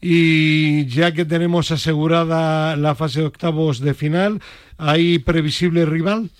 Y ya que tenemos asegurada la fase de octavos de final, ¿hay previsible rival?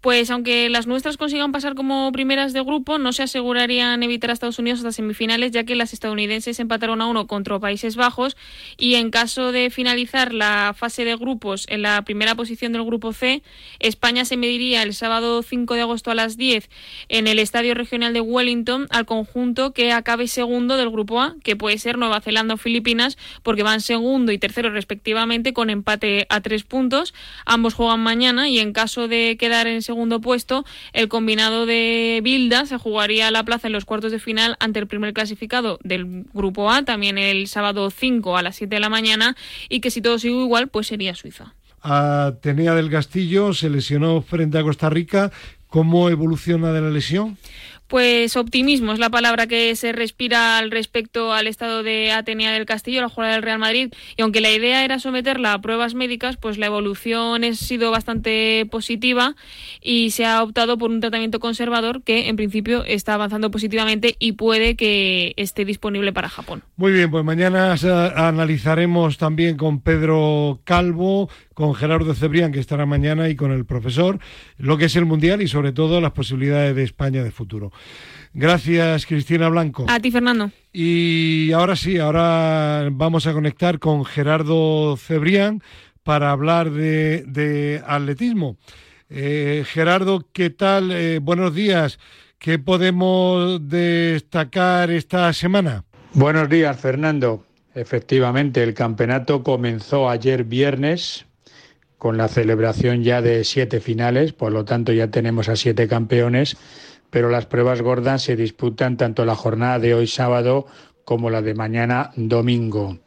Pues aunque las nuestras consigan pasar como primeras de grupo, no se asegurarían evitar a Estados Unidos hasta semifinales, ya que las estadounidenses empataron a uno contra Países Bajos y en caso de finalizar la fase de grupos en la primera posición del grupo C, España se mediría el sábado 5 de agosto a las 10 en el Estadio Regional de Wellington al conjunto que acabe segundo del grupo A, que puede ser Nueva Zelanda o Filipinas, porque van segundo y tercero respectivamente con empate a tres puntos. Ambos juegan mañana y en caso de quedar en segundo puesto, el combinado de Bilda se jugaría la plaza en los cuartos de final ante el primer clasificado del grupo A, también el sábado 5 a las 7 de la mañana, y que si todo sigue igual, pues sería Suiza. Atenea del Castillo se lesionó frente a Costa Rica. ¿Cómo evoluciona de la lesión? Pues optimismo es la palabra que se respira al respecto al estado de Atenea del Castillo, la jugadora del Real Madrid. Y aunque la idea era someterla a pruebas médicas, pues la evolución ha sido bastante positiva y se ha optado por un tratamiento conservador que en principio está avanzando positivamente y puede que esté disponible para Japón. Muy bien, pues mañana analizaremos también con Pedro Calvo, con Gerardo Cebrián, que estará mañana, y con el profesor, lo que es el Mundial y sobre todo las posibilidades de España de futuro. Gracias, Cristina Blanco. A ti, Fernando. Y ahora sí, ahora vamos a conectar con Gerardo Cebrián para hablar de, atletismo. Eh, Gerardo, ¿qué tal? Eh, buenos días. ¿Qué podemos destacar esta semana? Buenos días, Fernando. Efectivamente, el campeonato comenzó ayer viernes con la celebración ya de siete finales, por lo tanto ya tenemos a siete campeones, pero las pruebas gordas se disputan tanto la jornada de hoy sábado como la de mañana domingo.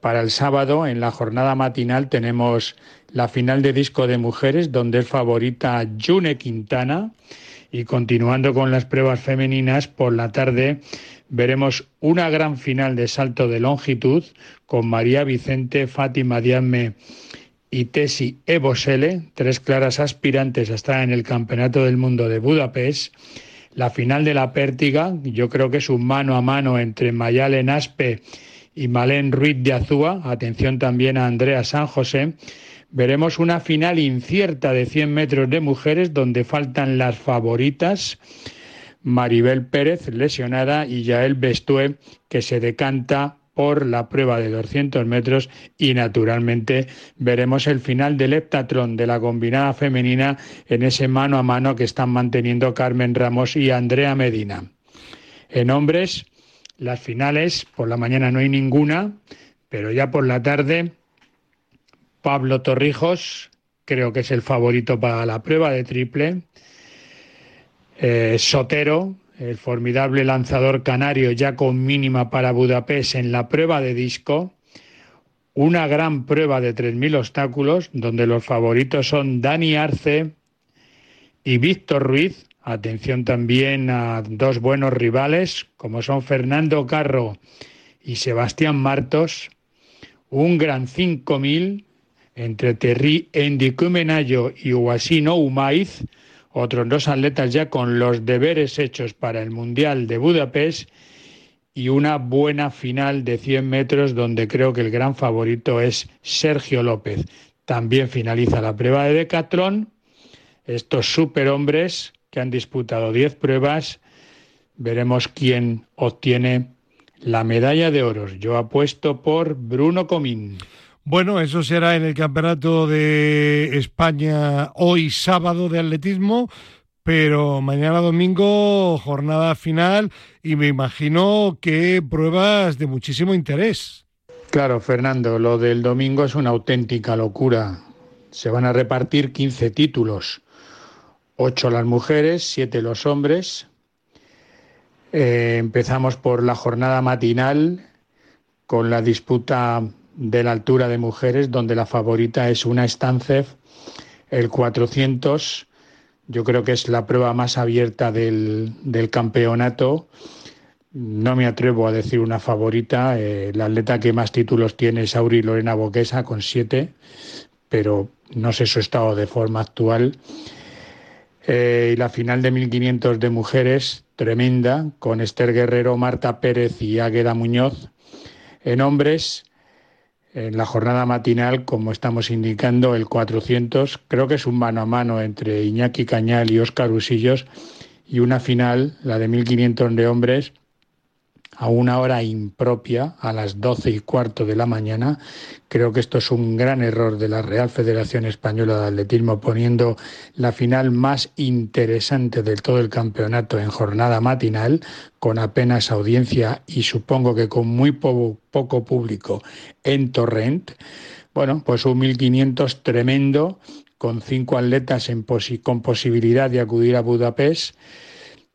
Para el sábado, en la jornada matinal, tenemos la final de disco de mujeres, donde es favorita June Quintana. Y continuando con las pruebas femeninas, por la tarde veremos una gran final de salto de longitud con María Vicente, Fátima Diame y Tesi Ebosele, tres claras aspirantes a estar en el Campeonato del Mundo de Budapest. La final de la pértiga, yo creo que es un mano a mano entre Mayalen Aspe y Malén Ruiz de Azúa. Atención también a Andrea San José. Veremos una final incierta de 100 metros de mujeres donde faltan las favoritas. Maribel Pérez, lesionada, y Yael Bestué, que se decanta por la prueba de 200 metros y naturalmente veremos el final del heptatlón de la combinada femenina en ese mano a mano que están manteniendo Carmen Ramos y Andrea Medina. En hombres, las finales, por la mañana no hay ninguna, pero ya por la tarde, Pablo Torrijos, creo que es el favorito para la prueba de triple. Eh, Sotero, el formidable lanzador canario ya con mínima para Budapest en la prueba de disco, una gran prueba de 3.000 obstáculos donde los favoritos son Dani Arce y Víctor Ruiz. Atención también a dos buenos rivales como son Fernando Carro y Sebastián Martos. Un gran 5.000 entre Terry Endicumenayo y Huasino Umaiz otros dos atletas ya con los deberes hechos para el Mundial de Budapest y una buena final de 100 metros donde creo que el gran favorito es Sergio López. También finaliza la prueba de decatlón. Estos superhombres que han disputado 10 pruebas, veremos quién obtiene la medalla de oro. Yo apuesto por Bruno Comín. Bueno, eso será en el Campeonato de España hoy sábado de atletismo, pero mañana domingo jornada final y me imagino que pruebas de muchísimo interés. Claro, Fernando, lo del domingo es una auténtica locura. Se van a repartir 15 títulos, 8 las mujeres, 7 los hombres. Eh, empezamos por la jornada matinal con la disputa de la altura de mujeres, donde la favorita es una Stancev, el 400. Yo creo que es la prueba más abierta del, campeonato. No me atrevo a decir una favorita. Eh, la atleta que más títulos tiene es Auri Lorena Boquesa, con siete, pero no sé su estado de forma actual. Eh, y la final de 1500 de mujeres, tremenda, con Esther Guerrero, Marta Pérez y Águeda Muñoz. En hombres, en la jornada matinal, como estamos indicando, el 400, creo que es un mano a mano entre Iñaki Cañal y Óscar Usillos, y una final, la de 1500 de hombres, a una hora impropia, a las doce y cuarto de la mañana. Creo que esto es un gran error de la Real Federación Española de Atletismo, poniendo la final más interesante del todo el campeonato en jornada matinal, con apenas audiencia y supongo que con muy poco público en Torrent. Bueno, pues un 1500 tremendo, con cinco atletas en con posibilidad de acudir a Budapest.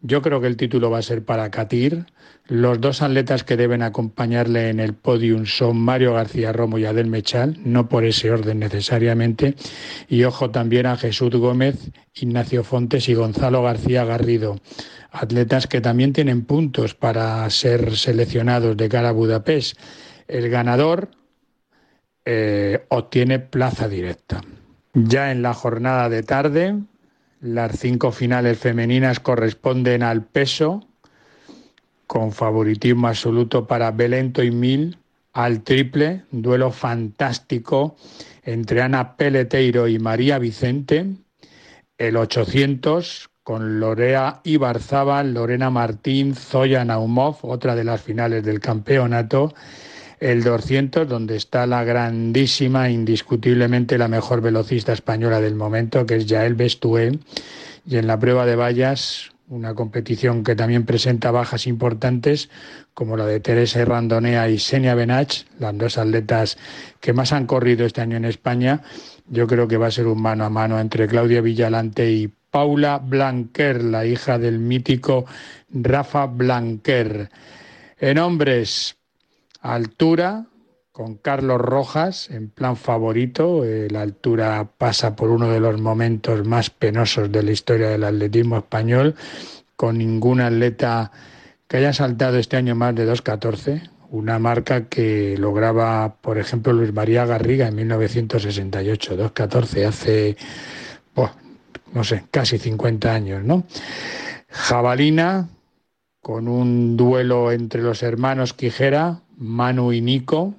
Yo creo que el título va a ser para Katir los dos atletas que deben acompañarle en el podium son Mario García Romo y Adel Mechal, no por ese orden necesariamente, y ojo también a Jesús Gómez, Ignacio Fontes y Gonzalo García Garrido, atletas que también tienen puntos para ser seleccionados de cara a Budapest. El ganador eh, obtiene plaza directa. Ya en la jornada de tarde, las cinco finales femeninas corresponden al peso con favoritismo absoluto para Belento y Mil al triple, duelo fantástico entre Ana Peleteiro y María Vicente, el 800 con Lorea Ibarzábal, Lorena Martín, Zoya Naumov, otra de las finales del campeonato, el 200, donde está la grandísima, indiscutiblemente la mejor velocista española del momento, que es Yael Bestué, y en la prueba de vallas, una competición que también presenta bajas importantes, como la de Teresa Randonea y Senia Benach, las dos atletas que más han corrido este año en España. Yo creo que va a ser un mano a mano entre Claudia Villalante y Paula Blanquer, la hija del mítico Rafa Blanquer. En hombres, altura, con Carlos Rojas en plan favorito. La altura pasa por uno de los momentos más penosos de la historia del atletismo español, con ningún atleta que haya saltado este año más de 2.14, una marca que lograba, por ejemplo, Luis María Garriga en 1968, 2.14, hace, no sé, casi 50 años, ¿no? Jabalina, con un duelo entre los hermanos Quijera, Manu y Nico,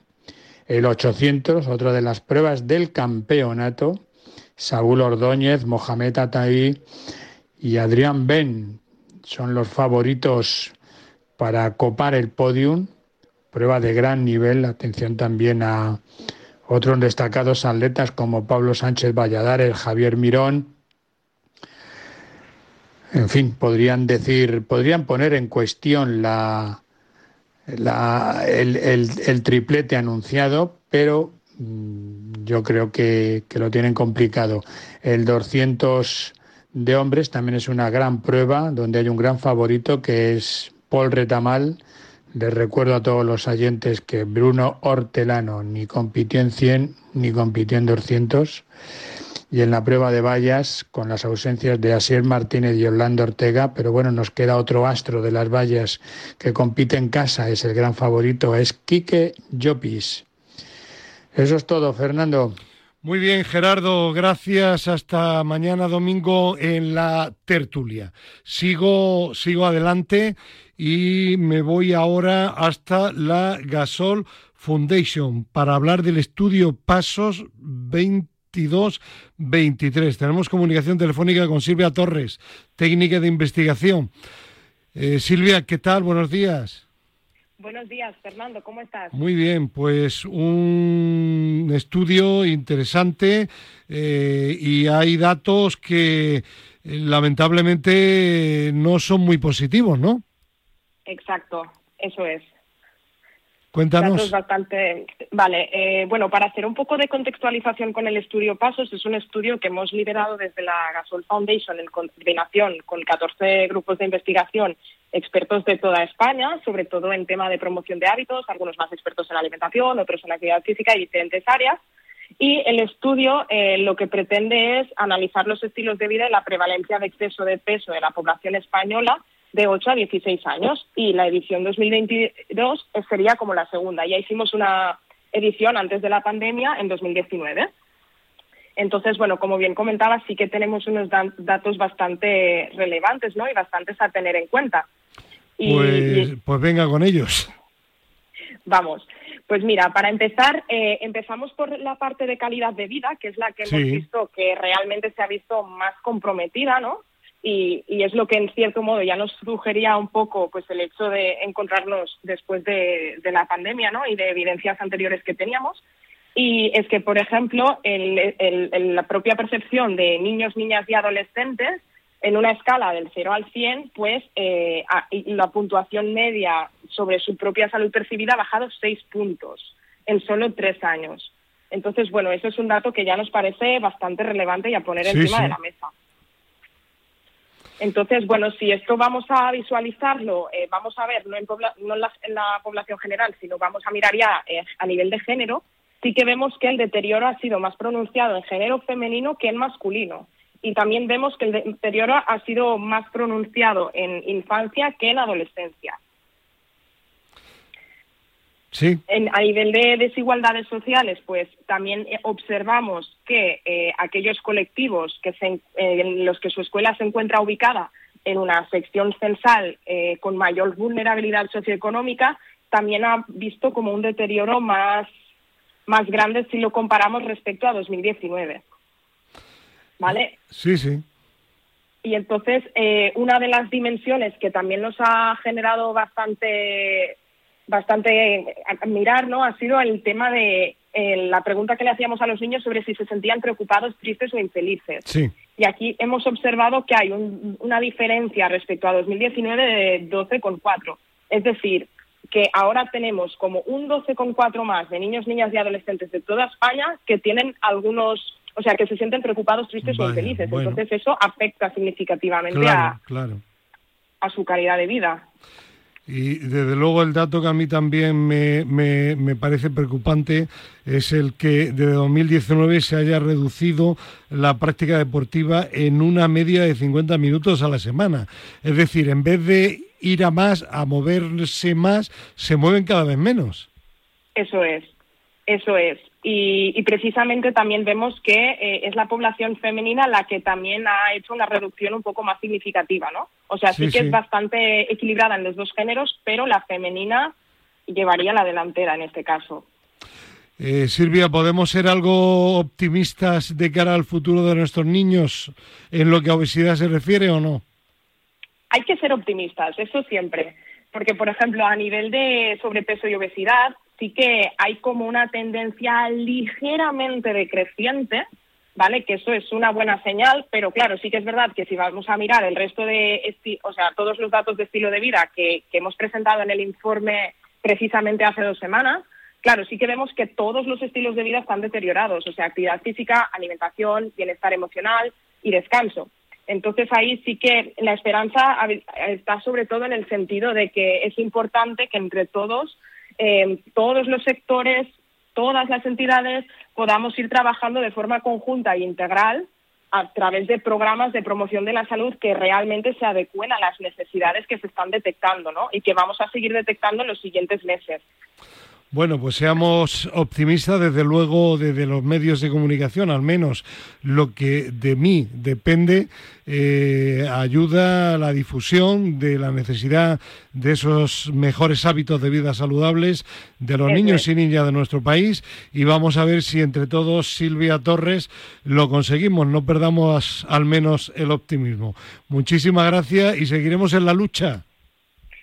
el 800, otra de las pruebas del campeonato, Saúl Ordóñez, Mohamed Ataí y Adrián Ben son los favoritos para copar el podium, prueba de gran nivel, atención también a otros destacados atletas como Pablo Sánchez Valladares, Javier Mirón, en fin, podrían decir, podrían poner en cuestión la, el, triplete anunciado, pero mm, yo creo que, que, lo tienen complicado. El 200 de hombres también es una gran prueba donde hay un gran favorito que es Paul Retamal. Les recuerdo a todos los oyentes que Bruno Hortelano ni compitió en 100 ni compitió en 200 y en la prueba de vallas con las ausencias de Asier Martínez y Orlando Ortega, pero bueno, nos queda otro astro de las vallas que compite en casa, es el gran favorito, es Quique Llopis. Eso es todo, Fernando. Muy bien, Gerardo, gracias. Hasta mañana domingo en la tertulia. Sigo, sigo adelante y me voy ahora hasta la Gasol Foundation para hablar del estudio Pasos 20 22-23. Tenemos comunicación telefónica con Silvia Torres, técnica de investigación. Eh, Silvia, ¿qué tal? Buenos días. Buenos días, Fernando, ¿cómo estás? Muy bien, pues un estudio interesante eh, y hay datos que eh, lamentablemente no son muy positivos, ¿no? Exacto, eso es. Cuéntanos. bastante. Vale, eh, bueno, para hacer un poco de contextualización con el estudio Pasos, es un estudio que hemos liderado desde la Gasol Foundation en coordinación con 14 grupos de investigación expertos de toda España, sobre todo en tema de promoción de hábitos, algunos más expertos en alimentación, otros en actividad física y diferentes áreas. Y el estudio eh, lo que pretende es analizar los estilos de vida y la prevalencia de exceso de peso en la población española de 8 a 16 años y la edición 2022 sería como la segunda. Ya hicimos una edición antes de la pandemia en 2019. Entonces, bueno, como bien comentaba, sí que tenemos unos datos bastante relevantes ¿no? y bastantes a tener en cuenta. pues, pues venga con ellos. Vamos. Pues mira, para empezar, eh, empezamos por la parte de calidad de vida, que es la que hemos visto que realmente se ha visto más comprometida, ¿no? Y, es lo que en cierto modo ya nos sugería un poco pues el hecho de encontrarnos después de, la pandemia ¿no? y de evidencias anteriores que teníamos. Y es que, por ejemplo, la propia percepción de niños, niñas y adolescentes en una escala del 0 al 100, pues eh, la puntuación media sobre su propia salud percibida ha bajado 6 puntos en solo 3 años. Entonces, bueno, eso es un dato que ya nos parece bastante relevante y a poner encima de la mesa. Entonces, bueno, si esto vamos a visualizarlo, eh, vamos a ver, no, en, la, población general, sino vamos a mirar ya eh, a nivel de género, sí que vemos que el deterioro ha sido más pronunciado en género femenino que en masculino. Y también vemos que el deterioro ha sido más pronunciado en infancia que en adolescencia. En, a nivel de desigualdades sociales, pues también eh, observamos que eh, aquellos colectivos que se, eh, en los que su escuela se encuentra ubicada en una sección censal con mayor vulnerabilidad socioeconómica, también ha visto como un deterioro más, más grande si lo comparamos respecto a 2019. ¿Vale? Sí, sí. Y entonces, una de las dimensiones que también nos ha generado bastante bastante a mirar, ¿no? Ha sido el tema de eh, la pregunta que le hacíamos a los niños sobre si se sentían preocupados, tristes o infelices. Sí. Y aquí hemos observado que hay un- una diferencia respecto a 2019 de 12,4. Es decir, que ahora tenemos como un 12,4 más de niños, niñas y adolescentes de toda España que tienen algunos, o sea, que se sienten preocupados, tristes o infelices. bueno. Entonces eso afecta significativamente Claro, a, claro. a su calidad de vida. Y desde luego el dato que a mí también me, me- me parece preocupante es el que desde 2019 se haya reducido la práctica deportiva en una media de 50 minutos a la semana. Es decir, en vez de ir a más, a moverse más, se mueven cada vez menos. Eso es, eso es. Y, y precisamente también vemos que eh, es la población femenina la que también ha hecho una reducción un poco más significativa, ¿no? O sea, sí, Sí, que sí. es bastante equilibrada en los dos géneros, pero la femenina llevaría la delantera en este caso. Eh, Silvia, ¿podemos ser algo optimistas de cara al futuro de nuestros niños en lo que a obesidad se refiere o no? Hay que ser optimistas, eso siempre. Porque, por ejemplo, a nivel de sobrepeso y obesidad, sí que hay como una tendencia ligeramente decreciente, ¿vale? Que eso es una buena señal, pero claro, sí que es verdad que si vamos a mirar el resto de, o sea, todos los datos de estilo de vida que, que hemos presentado en el informe precisamente hace dos semanas, claro, sí que vemos que todos los estilos de vida están deteriorados, o sea, actividad física, alimentación, bienestar emocional y descanso. Entonces ahí sí que la esperanza está sobre todo en el sentido de que es importante que entre todos, eh, todos los sectores, todas las entidades, podamos ir trabajando de forma conjunta e integral a través de programas de promoción de la salud que realmente se adecúen a las necesidades que se están detectando ¿no? y que vamos a seguir detectando en los siguientes meses. Bueno, pues seamos optimistas, desde luego, desde los medios de comunicación, al menos lo que de mí depende, eh, ayuda a la difusión de la necesidad de esos mejores hábitos de vida saludables de los niños y niñas de nuestro país y vamos a ver si entre todos, Silvia Torres, lo conseguimos, no perdamos al menos el optimismo. Muchísimas gracias y seguiremos en la lucha.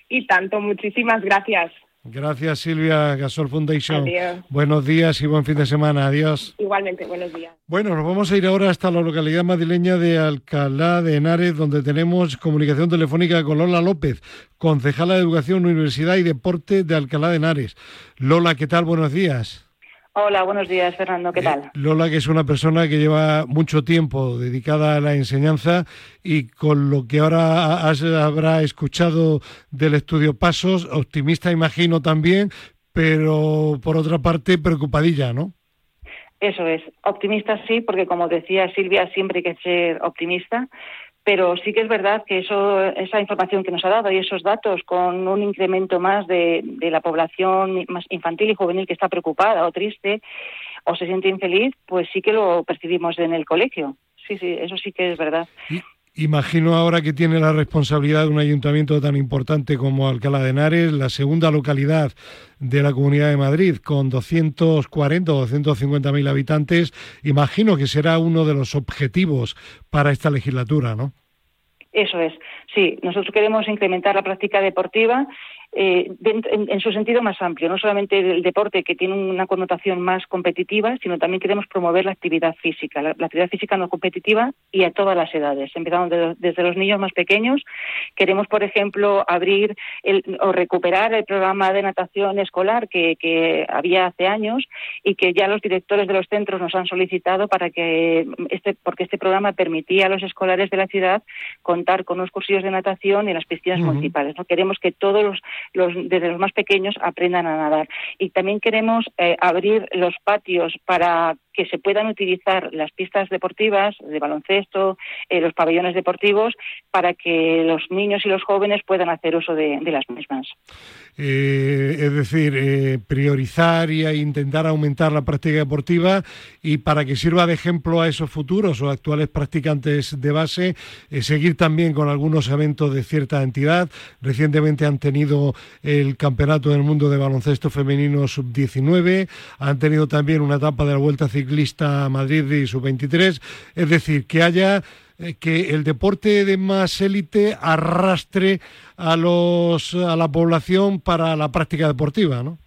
Y tanto, muchísimas gracias. Gracias Silvia Gasol Foundation. Adiós. Buenos días y buen fin de semana. Adiós. Igualmente, buenos días. Bueno, nos vamos a ir ahora hasta la localidad madrileña de Alcalá de Henares, donde tenemos comunicación telefónica con Lola López, concejala de Educación, Universidad y Deporte de Alcalá de Henares. Lola, ¿qué tal? Buenos días. Hola, buenos días, Fernando. ¿Qué tal? Eh, Lola, que es una persona que lleva mucho tiempo dedicada a la enseñanza y con lo que ahora has- habrá escuchado del estudio Pasos, optimista imagino también, pero por otra parte preocupadilla, ¿no? Eso es. Optimista sí, porque como decía Silvia, siempre hay que ser optimista. Pero sí que es verdad que eso, esa información que nos ha dado y esos datos con un incremento más de, de la población más infantil y juvenil que está preocupada o triste o se siente infeliz, pues sí que lo percibimos en el colegio. Sí, sí, eso sí que es verdad. Imagino ahora que tiene la responsabilidad de un ayuntamiento tan importante como Alcalá de Henares, la segunda localidad de la Comunidad de Madrid, con 240 o 250 mil habitantes. Imagino que será uno de los objetivos para esta legislatura, ¿no? Eso es. Sí, nosotros queremos incrementar la práctica deportiva eh, en, en su sentido más amplio, no solamente el deporte que tiene una connotación más competitiva, sino también queremos promover la actividad física, la, la actividad física no competitiva y a todas las edades, empezando de- desde los niños más pequeños. Queremos, por ejemplo, abrir el- o recuperar el programa de natación escolar que, que había hace años y que ya los directores de los centros nos han solicitado para que este, porque este programa permitía a los escolares de la ciudad contar con unos cursillos de natación en las piscinas municipales. ¿no? Queremos que todos los, los, desde los más pequeños, aprendan a nadar. Y también queremos eh, abrir los patios para que se puedan utilizar las pistas deportivas de baloncesto, eh, los pabellones deportivos, para que los niños y los jóvenes puedan hacer uso de, de las mismas. Eh, es decir, eh, priorizar y intentar aumentar la práctica deportiva y para que sirva de ejemplo a esos futuros o actuales practicantes de base, eh, seguir también con algunos eventos de cierta entidad. Recientemente han tenido el Campeonato del Mundo de Baloncesto Femenino Sub-19, han tenido también una etapa de la Vuelta Ciclista a Madrid y Sub-23, es decir, que haya eh, que el deporte de más élite arrastre a los a la población para la práctica deportiva, ¿no?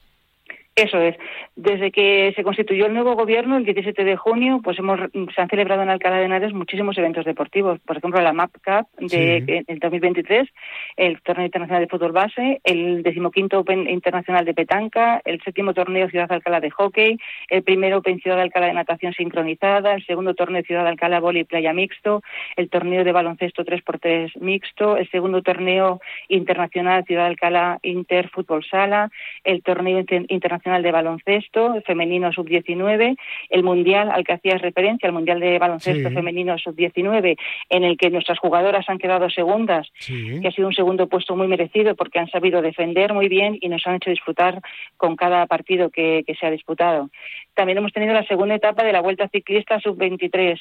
Eso es. Desde que se constituyó el nuevo gobierno, el 17 de junio, pues hemos se han celebrado en Alcalá de Henares muchísimos eventos deportivos. Por ejemplo, la MAP Cup de, el 2023, el Torneo Internacional de Fútbol Base, el decimoquinto Open Internacional de Petanca, el séptimo Torneo Ciudad Alcalá de Hockey, el primero Open Ciudad Alcalá de Natación Sincronizada, el segundo Torneo Ciudad Alcalá Voli Playa Mixto, el Torneo de Baloncesto 3x3 Mixto, el segundo Torneo Internacional Ciudad Alcalá Inter Fútbol Sala, el Torneo Internacional de Baloncesto Femenino Sub-19, el Mundial al que hacías referencia, el Mundial de Baloncesto Femenino Sub-19, en el que nuestras jugadoras han quedado segundas, que ha sido un segundo puesto muy merecido porque han sabido defender muy bien y nos han hecho disfrutar con cada partido que, que se ha disputado. También hemos tenido la segunda etapa de la Vuelta Ciclista Sub-23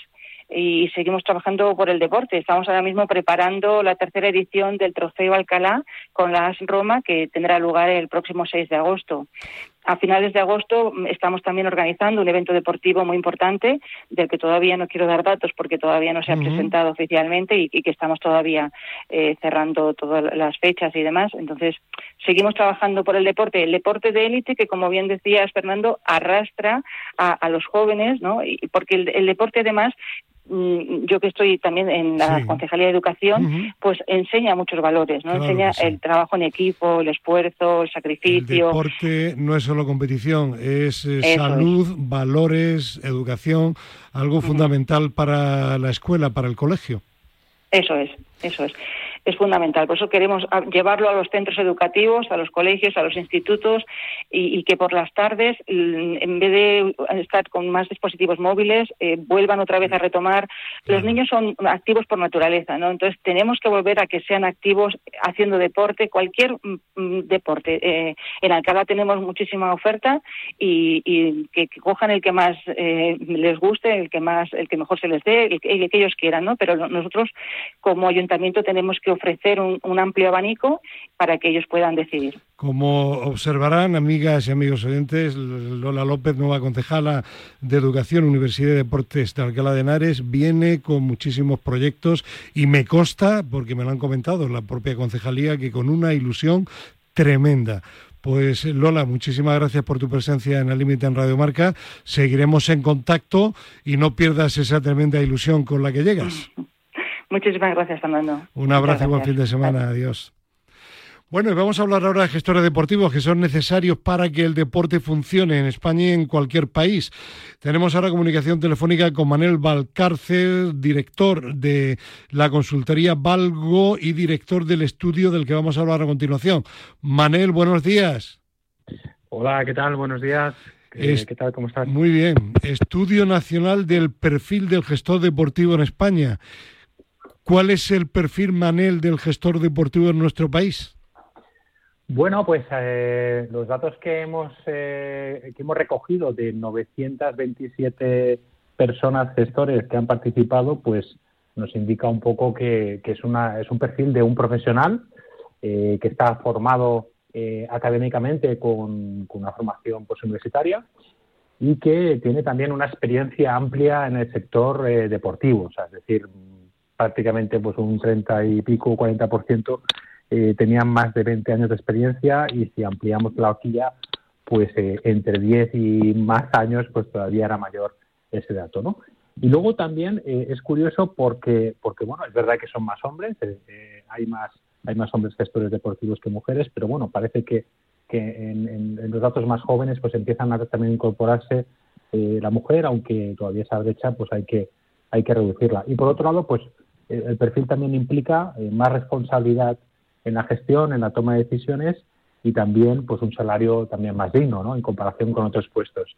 y seguimos trabajando por el deporte. Estamos ahora mismo preparando la tercera edición del Trofeo Alcalá con la AS Roma que tendrá lugar el próximo 6 de agosto. A finales de agosto mm, estamos también organizando un evento deportivo muy importante del que todavía no quiero dar datos porque todavía no se ha presentado oficialmente y, que estamos todavía eh, cerrando todas las fechas y demás. Entonces, seguimos trabajando por el deporte, el deporte de élite que, como bien decías, Fernando, arrastra a, los jóvenes, ¿no? Y porque el deporte, además, yo que estoy también en la Concejalía de Educación, pues enseña muchos valores, ¿no? enseña el trabajo en equipo, el esfuerzo, el sacrificio. El deporte no es solo competición, es eh, salud, valores, educación, algo fundamental para la escuela, para el colegio. Eso es, eso es es fundamental. Por eso queremos llevarlo a los centros educativos, a los colegios, a los institutos y, que por las tardes, en vez de estar con más dispositivos móviles, eh, vuelvan otra vez a retomar. Los niños son activos por naturaleza, ¿no? Entonces tenemos que volver a que sean activos haciendo deporte, cualquier mm, mm, deporte. Eh, en Alcalá tenemos muchísima oferta y, que, cojan el que más eh, les guste, el que más, el que mejor se les dé, el el que ellos quieran, ¿no? Pero nosotros como ayuntamiento tenemos que ofrecer un, amplio abanico para que ellos puedan decidir. Como observarán, amigas y amigos oyentes, Lola López, nueva concejala de Educación, Universidad de Deportes de Alcalá de Henares, viene con muchísimos proyectos y me consta, porque me lo han comentado la propia concejalía, que con una ilusión tremenda. Pues Lola, muchísimas gracias por tu presencia en el límite en Radio Marca. Seguiremos en contacto y no pierdas esa tremenda ilusión con la que llegas. Muchísimas gracias, Fernando. Un abrazo y buen fin de semana. Adiós. Bueno, y vamos a hablar ahora de gestores deportivos que son necesarios para que el deporte funcione en España y en cualquier país. Tenemos ahora comunicación telefónica con Manuel Valcárcel, director de la consultoría Valgo y director del estudio del que vamos a hablar a continuación. Manel, buenos días. Hola, ¿qué tal? Buenos días. ¿Qué, ¿Qué, tal? ¿Cómo estás? Muy bien. Estudio Nacional del Perfil del Gestor Deportivo en España. ¿Cuál es el perfil, Manel, del gestor deportivo en nuestro país? Bueno, pues eh, los datos que hemos, eh, que hemos recogido de 927 personas gestores que han participado, pues nos indica un poco que, es, una, es un perfil de un profesional eh, que está formado académicamente con, una formación universitaria y que tiene también una experiencia amplia en el sector deportivo, o sea, es decir, prácticamente pues un 30 y pico, 40% eh, tenían más de 20 años de experiencia y si ampliamos la horquilla, pues eh, entre 10 y más años, pues todavía era mayor ese dato, ¿no? Y luego también eh, es curioso porque, porque, bueno, es verdad que son más hombres, eh, hay más hay más hombres gestores deportivos que mujeres, pero bueno, parece que, que en, en, los datos más jóvenes pues empiezan a también incorporarse la mujer, aunque todavía esa brecha pues hay que hay que reducirla. Y por otro lado, pues el perfil también implica eh, más responsabilidad en la gestión, en la toma de decisiones y también pues un salario también más digno, ¿no? En comparación con otros puestos.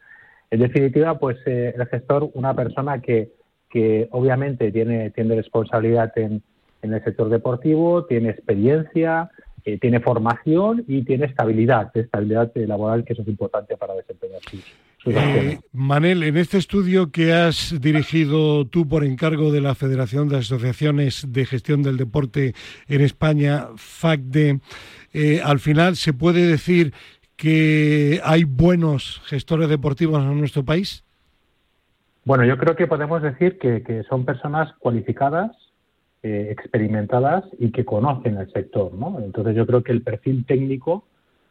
En definitiva, pues eh, el gestor, una persona que, que obviamente tiene, tiene responsabilidad en, en el sector deportivo, tiene experiencia, eh, tiene formación y tiene estabilidad, estabilidad laboral, que eso es importante para desempeñar sus, eh, Manel, en este estudio que has dirigido tú por encargo de la Federación de Asociaciones de Gestión del Deporte en España, FACDE, eh, al final se puede decir que hay buenos gestores deportivos en nuestro país. Bueno, yo creo que podemos decir que, son personas cualificadas, eh, experimentadas y que conocen el sector, ¿no? Entonces yo creo que el perfil técnico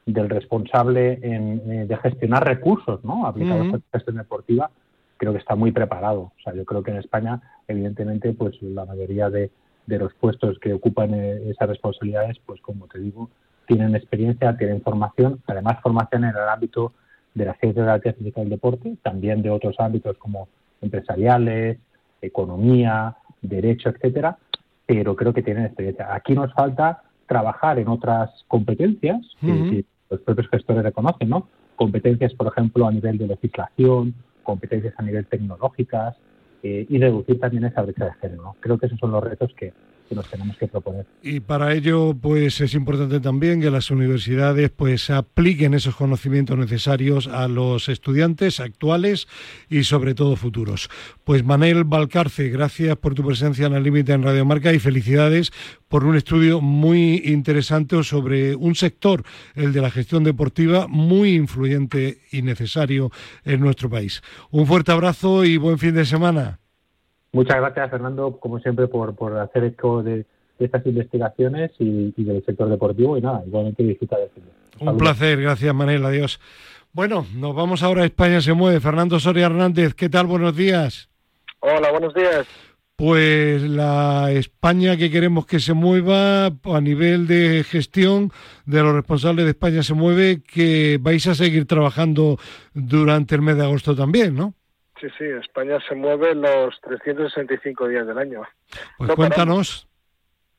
del responsable eh, de gestionar recursos, ¿no? Aplicados a la gestión deportiva, creo que está muy preparado. O sea, yo creo que en España, evidentemente, pues la mayoría de, de los puestos que ocupan eh, esas responsabilidades, pues como te digo, tienen experiencia, tienen formación, además formación en el ámbito de la ciencia de la técnica del deporte, también de otros ámbitos como empresariales, economía, derecho, etcétera, pero creo que tienen experiencia. Aquí nos falta trabajar en otras competencias que, los propios gestores reconocen, ¿no? Competencias, por ejemplo, a nivel de legislación, competencias a nivel tecnológicas eh, y reducir también esa brecha de género. Creo que esos son los retos que, que nos tenemos que proponer. Y para ello, pues es importante también que las universidades pues apliquen esos conocimientos necesarios a los estudiantes actuales y sobre todo futuros. Pues Manel Valcarce, gracias por tu presencia en el límite en Radio Marca y felicidades por un estudio muy interesante sobre un sector, el de la gestión deportiva, muy influyente y necesario en nuestro país. Un fuerte abrazo y buen fin de semana. Muchas gracias, Fernando, como siempre, por, por hacer eco de, estas investigaciones y, del sector deportivo. Y nada, igualmente disfruta de fin. Un placer, gracias, Manel. Adiós. Bueno, nos vamos ahora a España se mueve. Fernando Soria Hernández, ¿qué tal? Buenos días. Hola, buenos días. Pues la España que queremos que se mueva a nivel de gestión de los responsables de España se mueve, que vais a seguir trabajando durante el mes de agosto también, ¿no? Sí, sí, España se mueve los 365 días del año. Pues cuéntanos.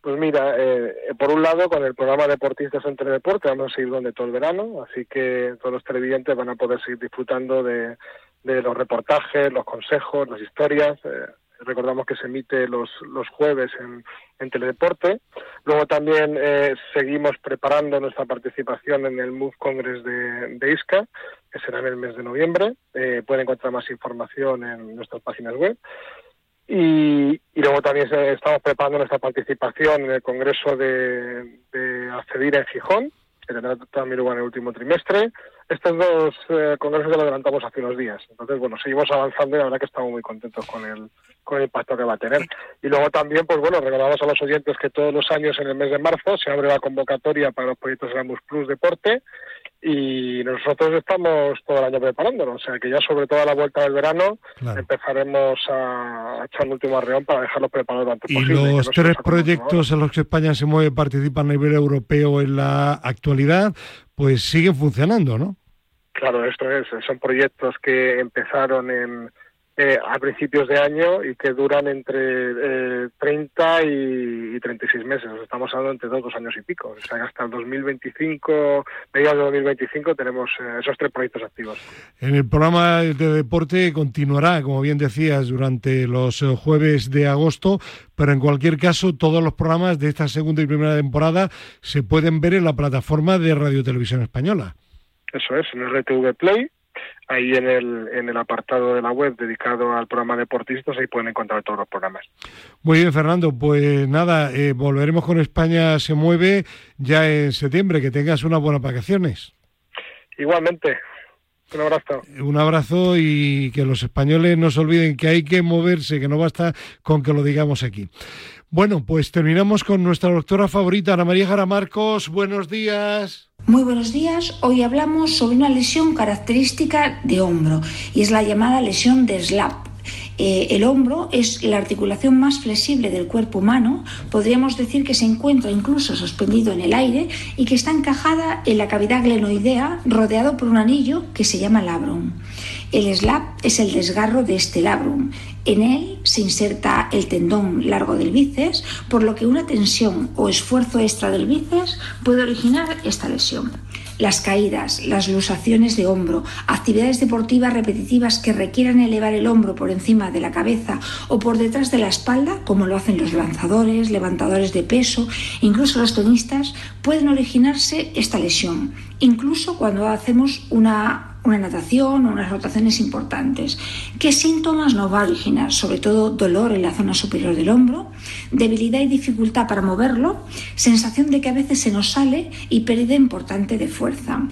Pues mira, eh, por un lado, con el programa Deportistas entre Deporte vamos a seguir donde todo el verano, así que todos los televidentes van a poder seguir disfrutando de, los reportajes, los consejos, las historias. Eh, recordamos que se emite los, los jueves en, en Teledeporte. Luego también eh, seguimos preparando nuestra participación en el Move Congress de, de ISCA, que será en el mes de noviembre. Eh, pueden encontrar más información en nuestras páginas web. Y, luego también estamos preparando nuestra participación en el Congreso de, de Acedir en Gijón, que tendrá también lugar en el último trimestre. Estos dos eh, congresos lo adelantamos hace unos días. Entonces, bueno, seguimos avanzando y la verdad que estamos muy contentos con el, con el impacto que va a tener. Y luego también, pues bueno, recordamos a los oyentes que todos los años en el mes de marzo se abre la convocatoria para los proyectos Erasmus Plus Deporte y nosotros estamos todo el año preparándolo, o sea que ya sobre todo a la vuelta del verano empezaremos a, echar un último arreón para dejarlo preparado lo antes y los tres proyectos en los que España se mueve participa a nivel europeo en la actualidad, pues siguen funcionando, ¿no? Claro, esto es, son proyectos que empezaron en eh, a principios de año y que duran entre 30 eh, y, 36 meses. Estamos hablando entre dos, dos años y pico. O sea, hasta el 2025, mediados de 2025, tenemos eh, esos tres proyectos activos. En el programa de deporte continuará, como bien decías, durante los jueves de agosto, pero en cualquier caso, todos los programas de esta segunda y primera temporada se pueden ver en la plataforma de Radio Televisión Española. Eso es, en RTV Play ahí en el, en el apartado de la web dedicado al programa Deportistas, ahí pueden encontrar todos los programas. Muy bien, Fernando, pues nada, eh, volveremos con España se mueve ya en septiembre, que tengas unas buenas vacaciones. Igualmente, un abrazo. Un abrazo y que los españoles no se olviden que hay que moverse, que no basta con que lo digamos aquí. Bueno, pues terminamos con nuestra doctora favorita, Ana María Jara Marcos. Buenos días. Muy buenos días. Hoy hablamos sobre una lesión característica de hombro y es la llamada lesión de SLAP. Eh, el hombro es la articulación más flexible del cuerpo humano. Podríamos decir que se encuentra incluso suspendido en el aire y que está encajada en la cavidad glenoidea rodeado por un anillo que se llama labrum. El slap es el desgarro de este labrum. En él se inserta el tendón largo del bíceps, por lo que una tensión o esfuerzo extra del bíceps puede originar esta lesión. Las caídas, las lusaciones de hombro, actividades deportivas repetitivas que requieran elevar el hombro por encima de la cabeza o por detrás de la espalda, como lo hacen los lanzadores, levantadores de peso, incluso los tenistas, pueden originarse esta lesión, incluso cuando hacemos una una natación o unas rotaciones importantes. ¿Qué síntomas nos va a originar? Sobre todo dolor en la zona superior del hombro, debilidad y dificultad para moverlo, sensación de que a veces se nos sale y pérdida importante de fuerza.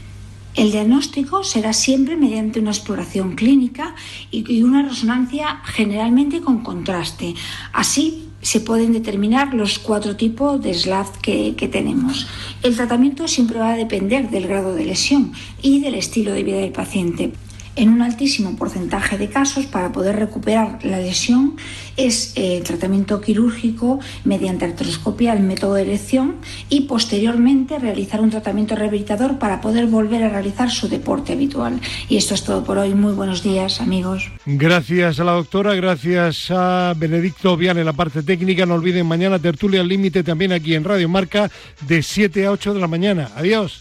El diagnóstico será siempre mediante una exploración clínica y una resonancia generalmente con contraste. Así se pueden determinar los cuatro tipos de SLAF que, que, tenemos. El tratamiento siempre va a depender del grado de lesión y del estilo de vida del paciente en un altísimo porcentaje de casos para poder recuperar la lesión es eh, tratamiento quirúrgico mediante artroscopia, el método de elección y posteriormente realizar un tratamiento rehabilitador para poder volver a realizar su deporte habitual. Y esto es todo por hoy. Muy buenos días, amigos. Gracias a la doctora, gracias a Benedicto Vian en la parte técnica. No olviden mañana tertulia al límite también aquí en Radio Marca de 7 a 8 de la mañana. Adiós.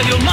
of your.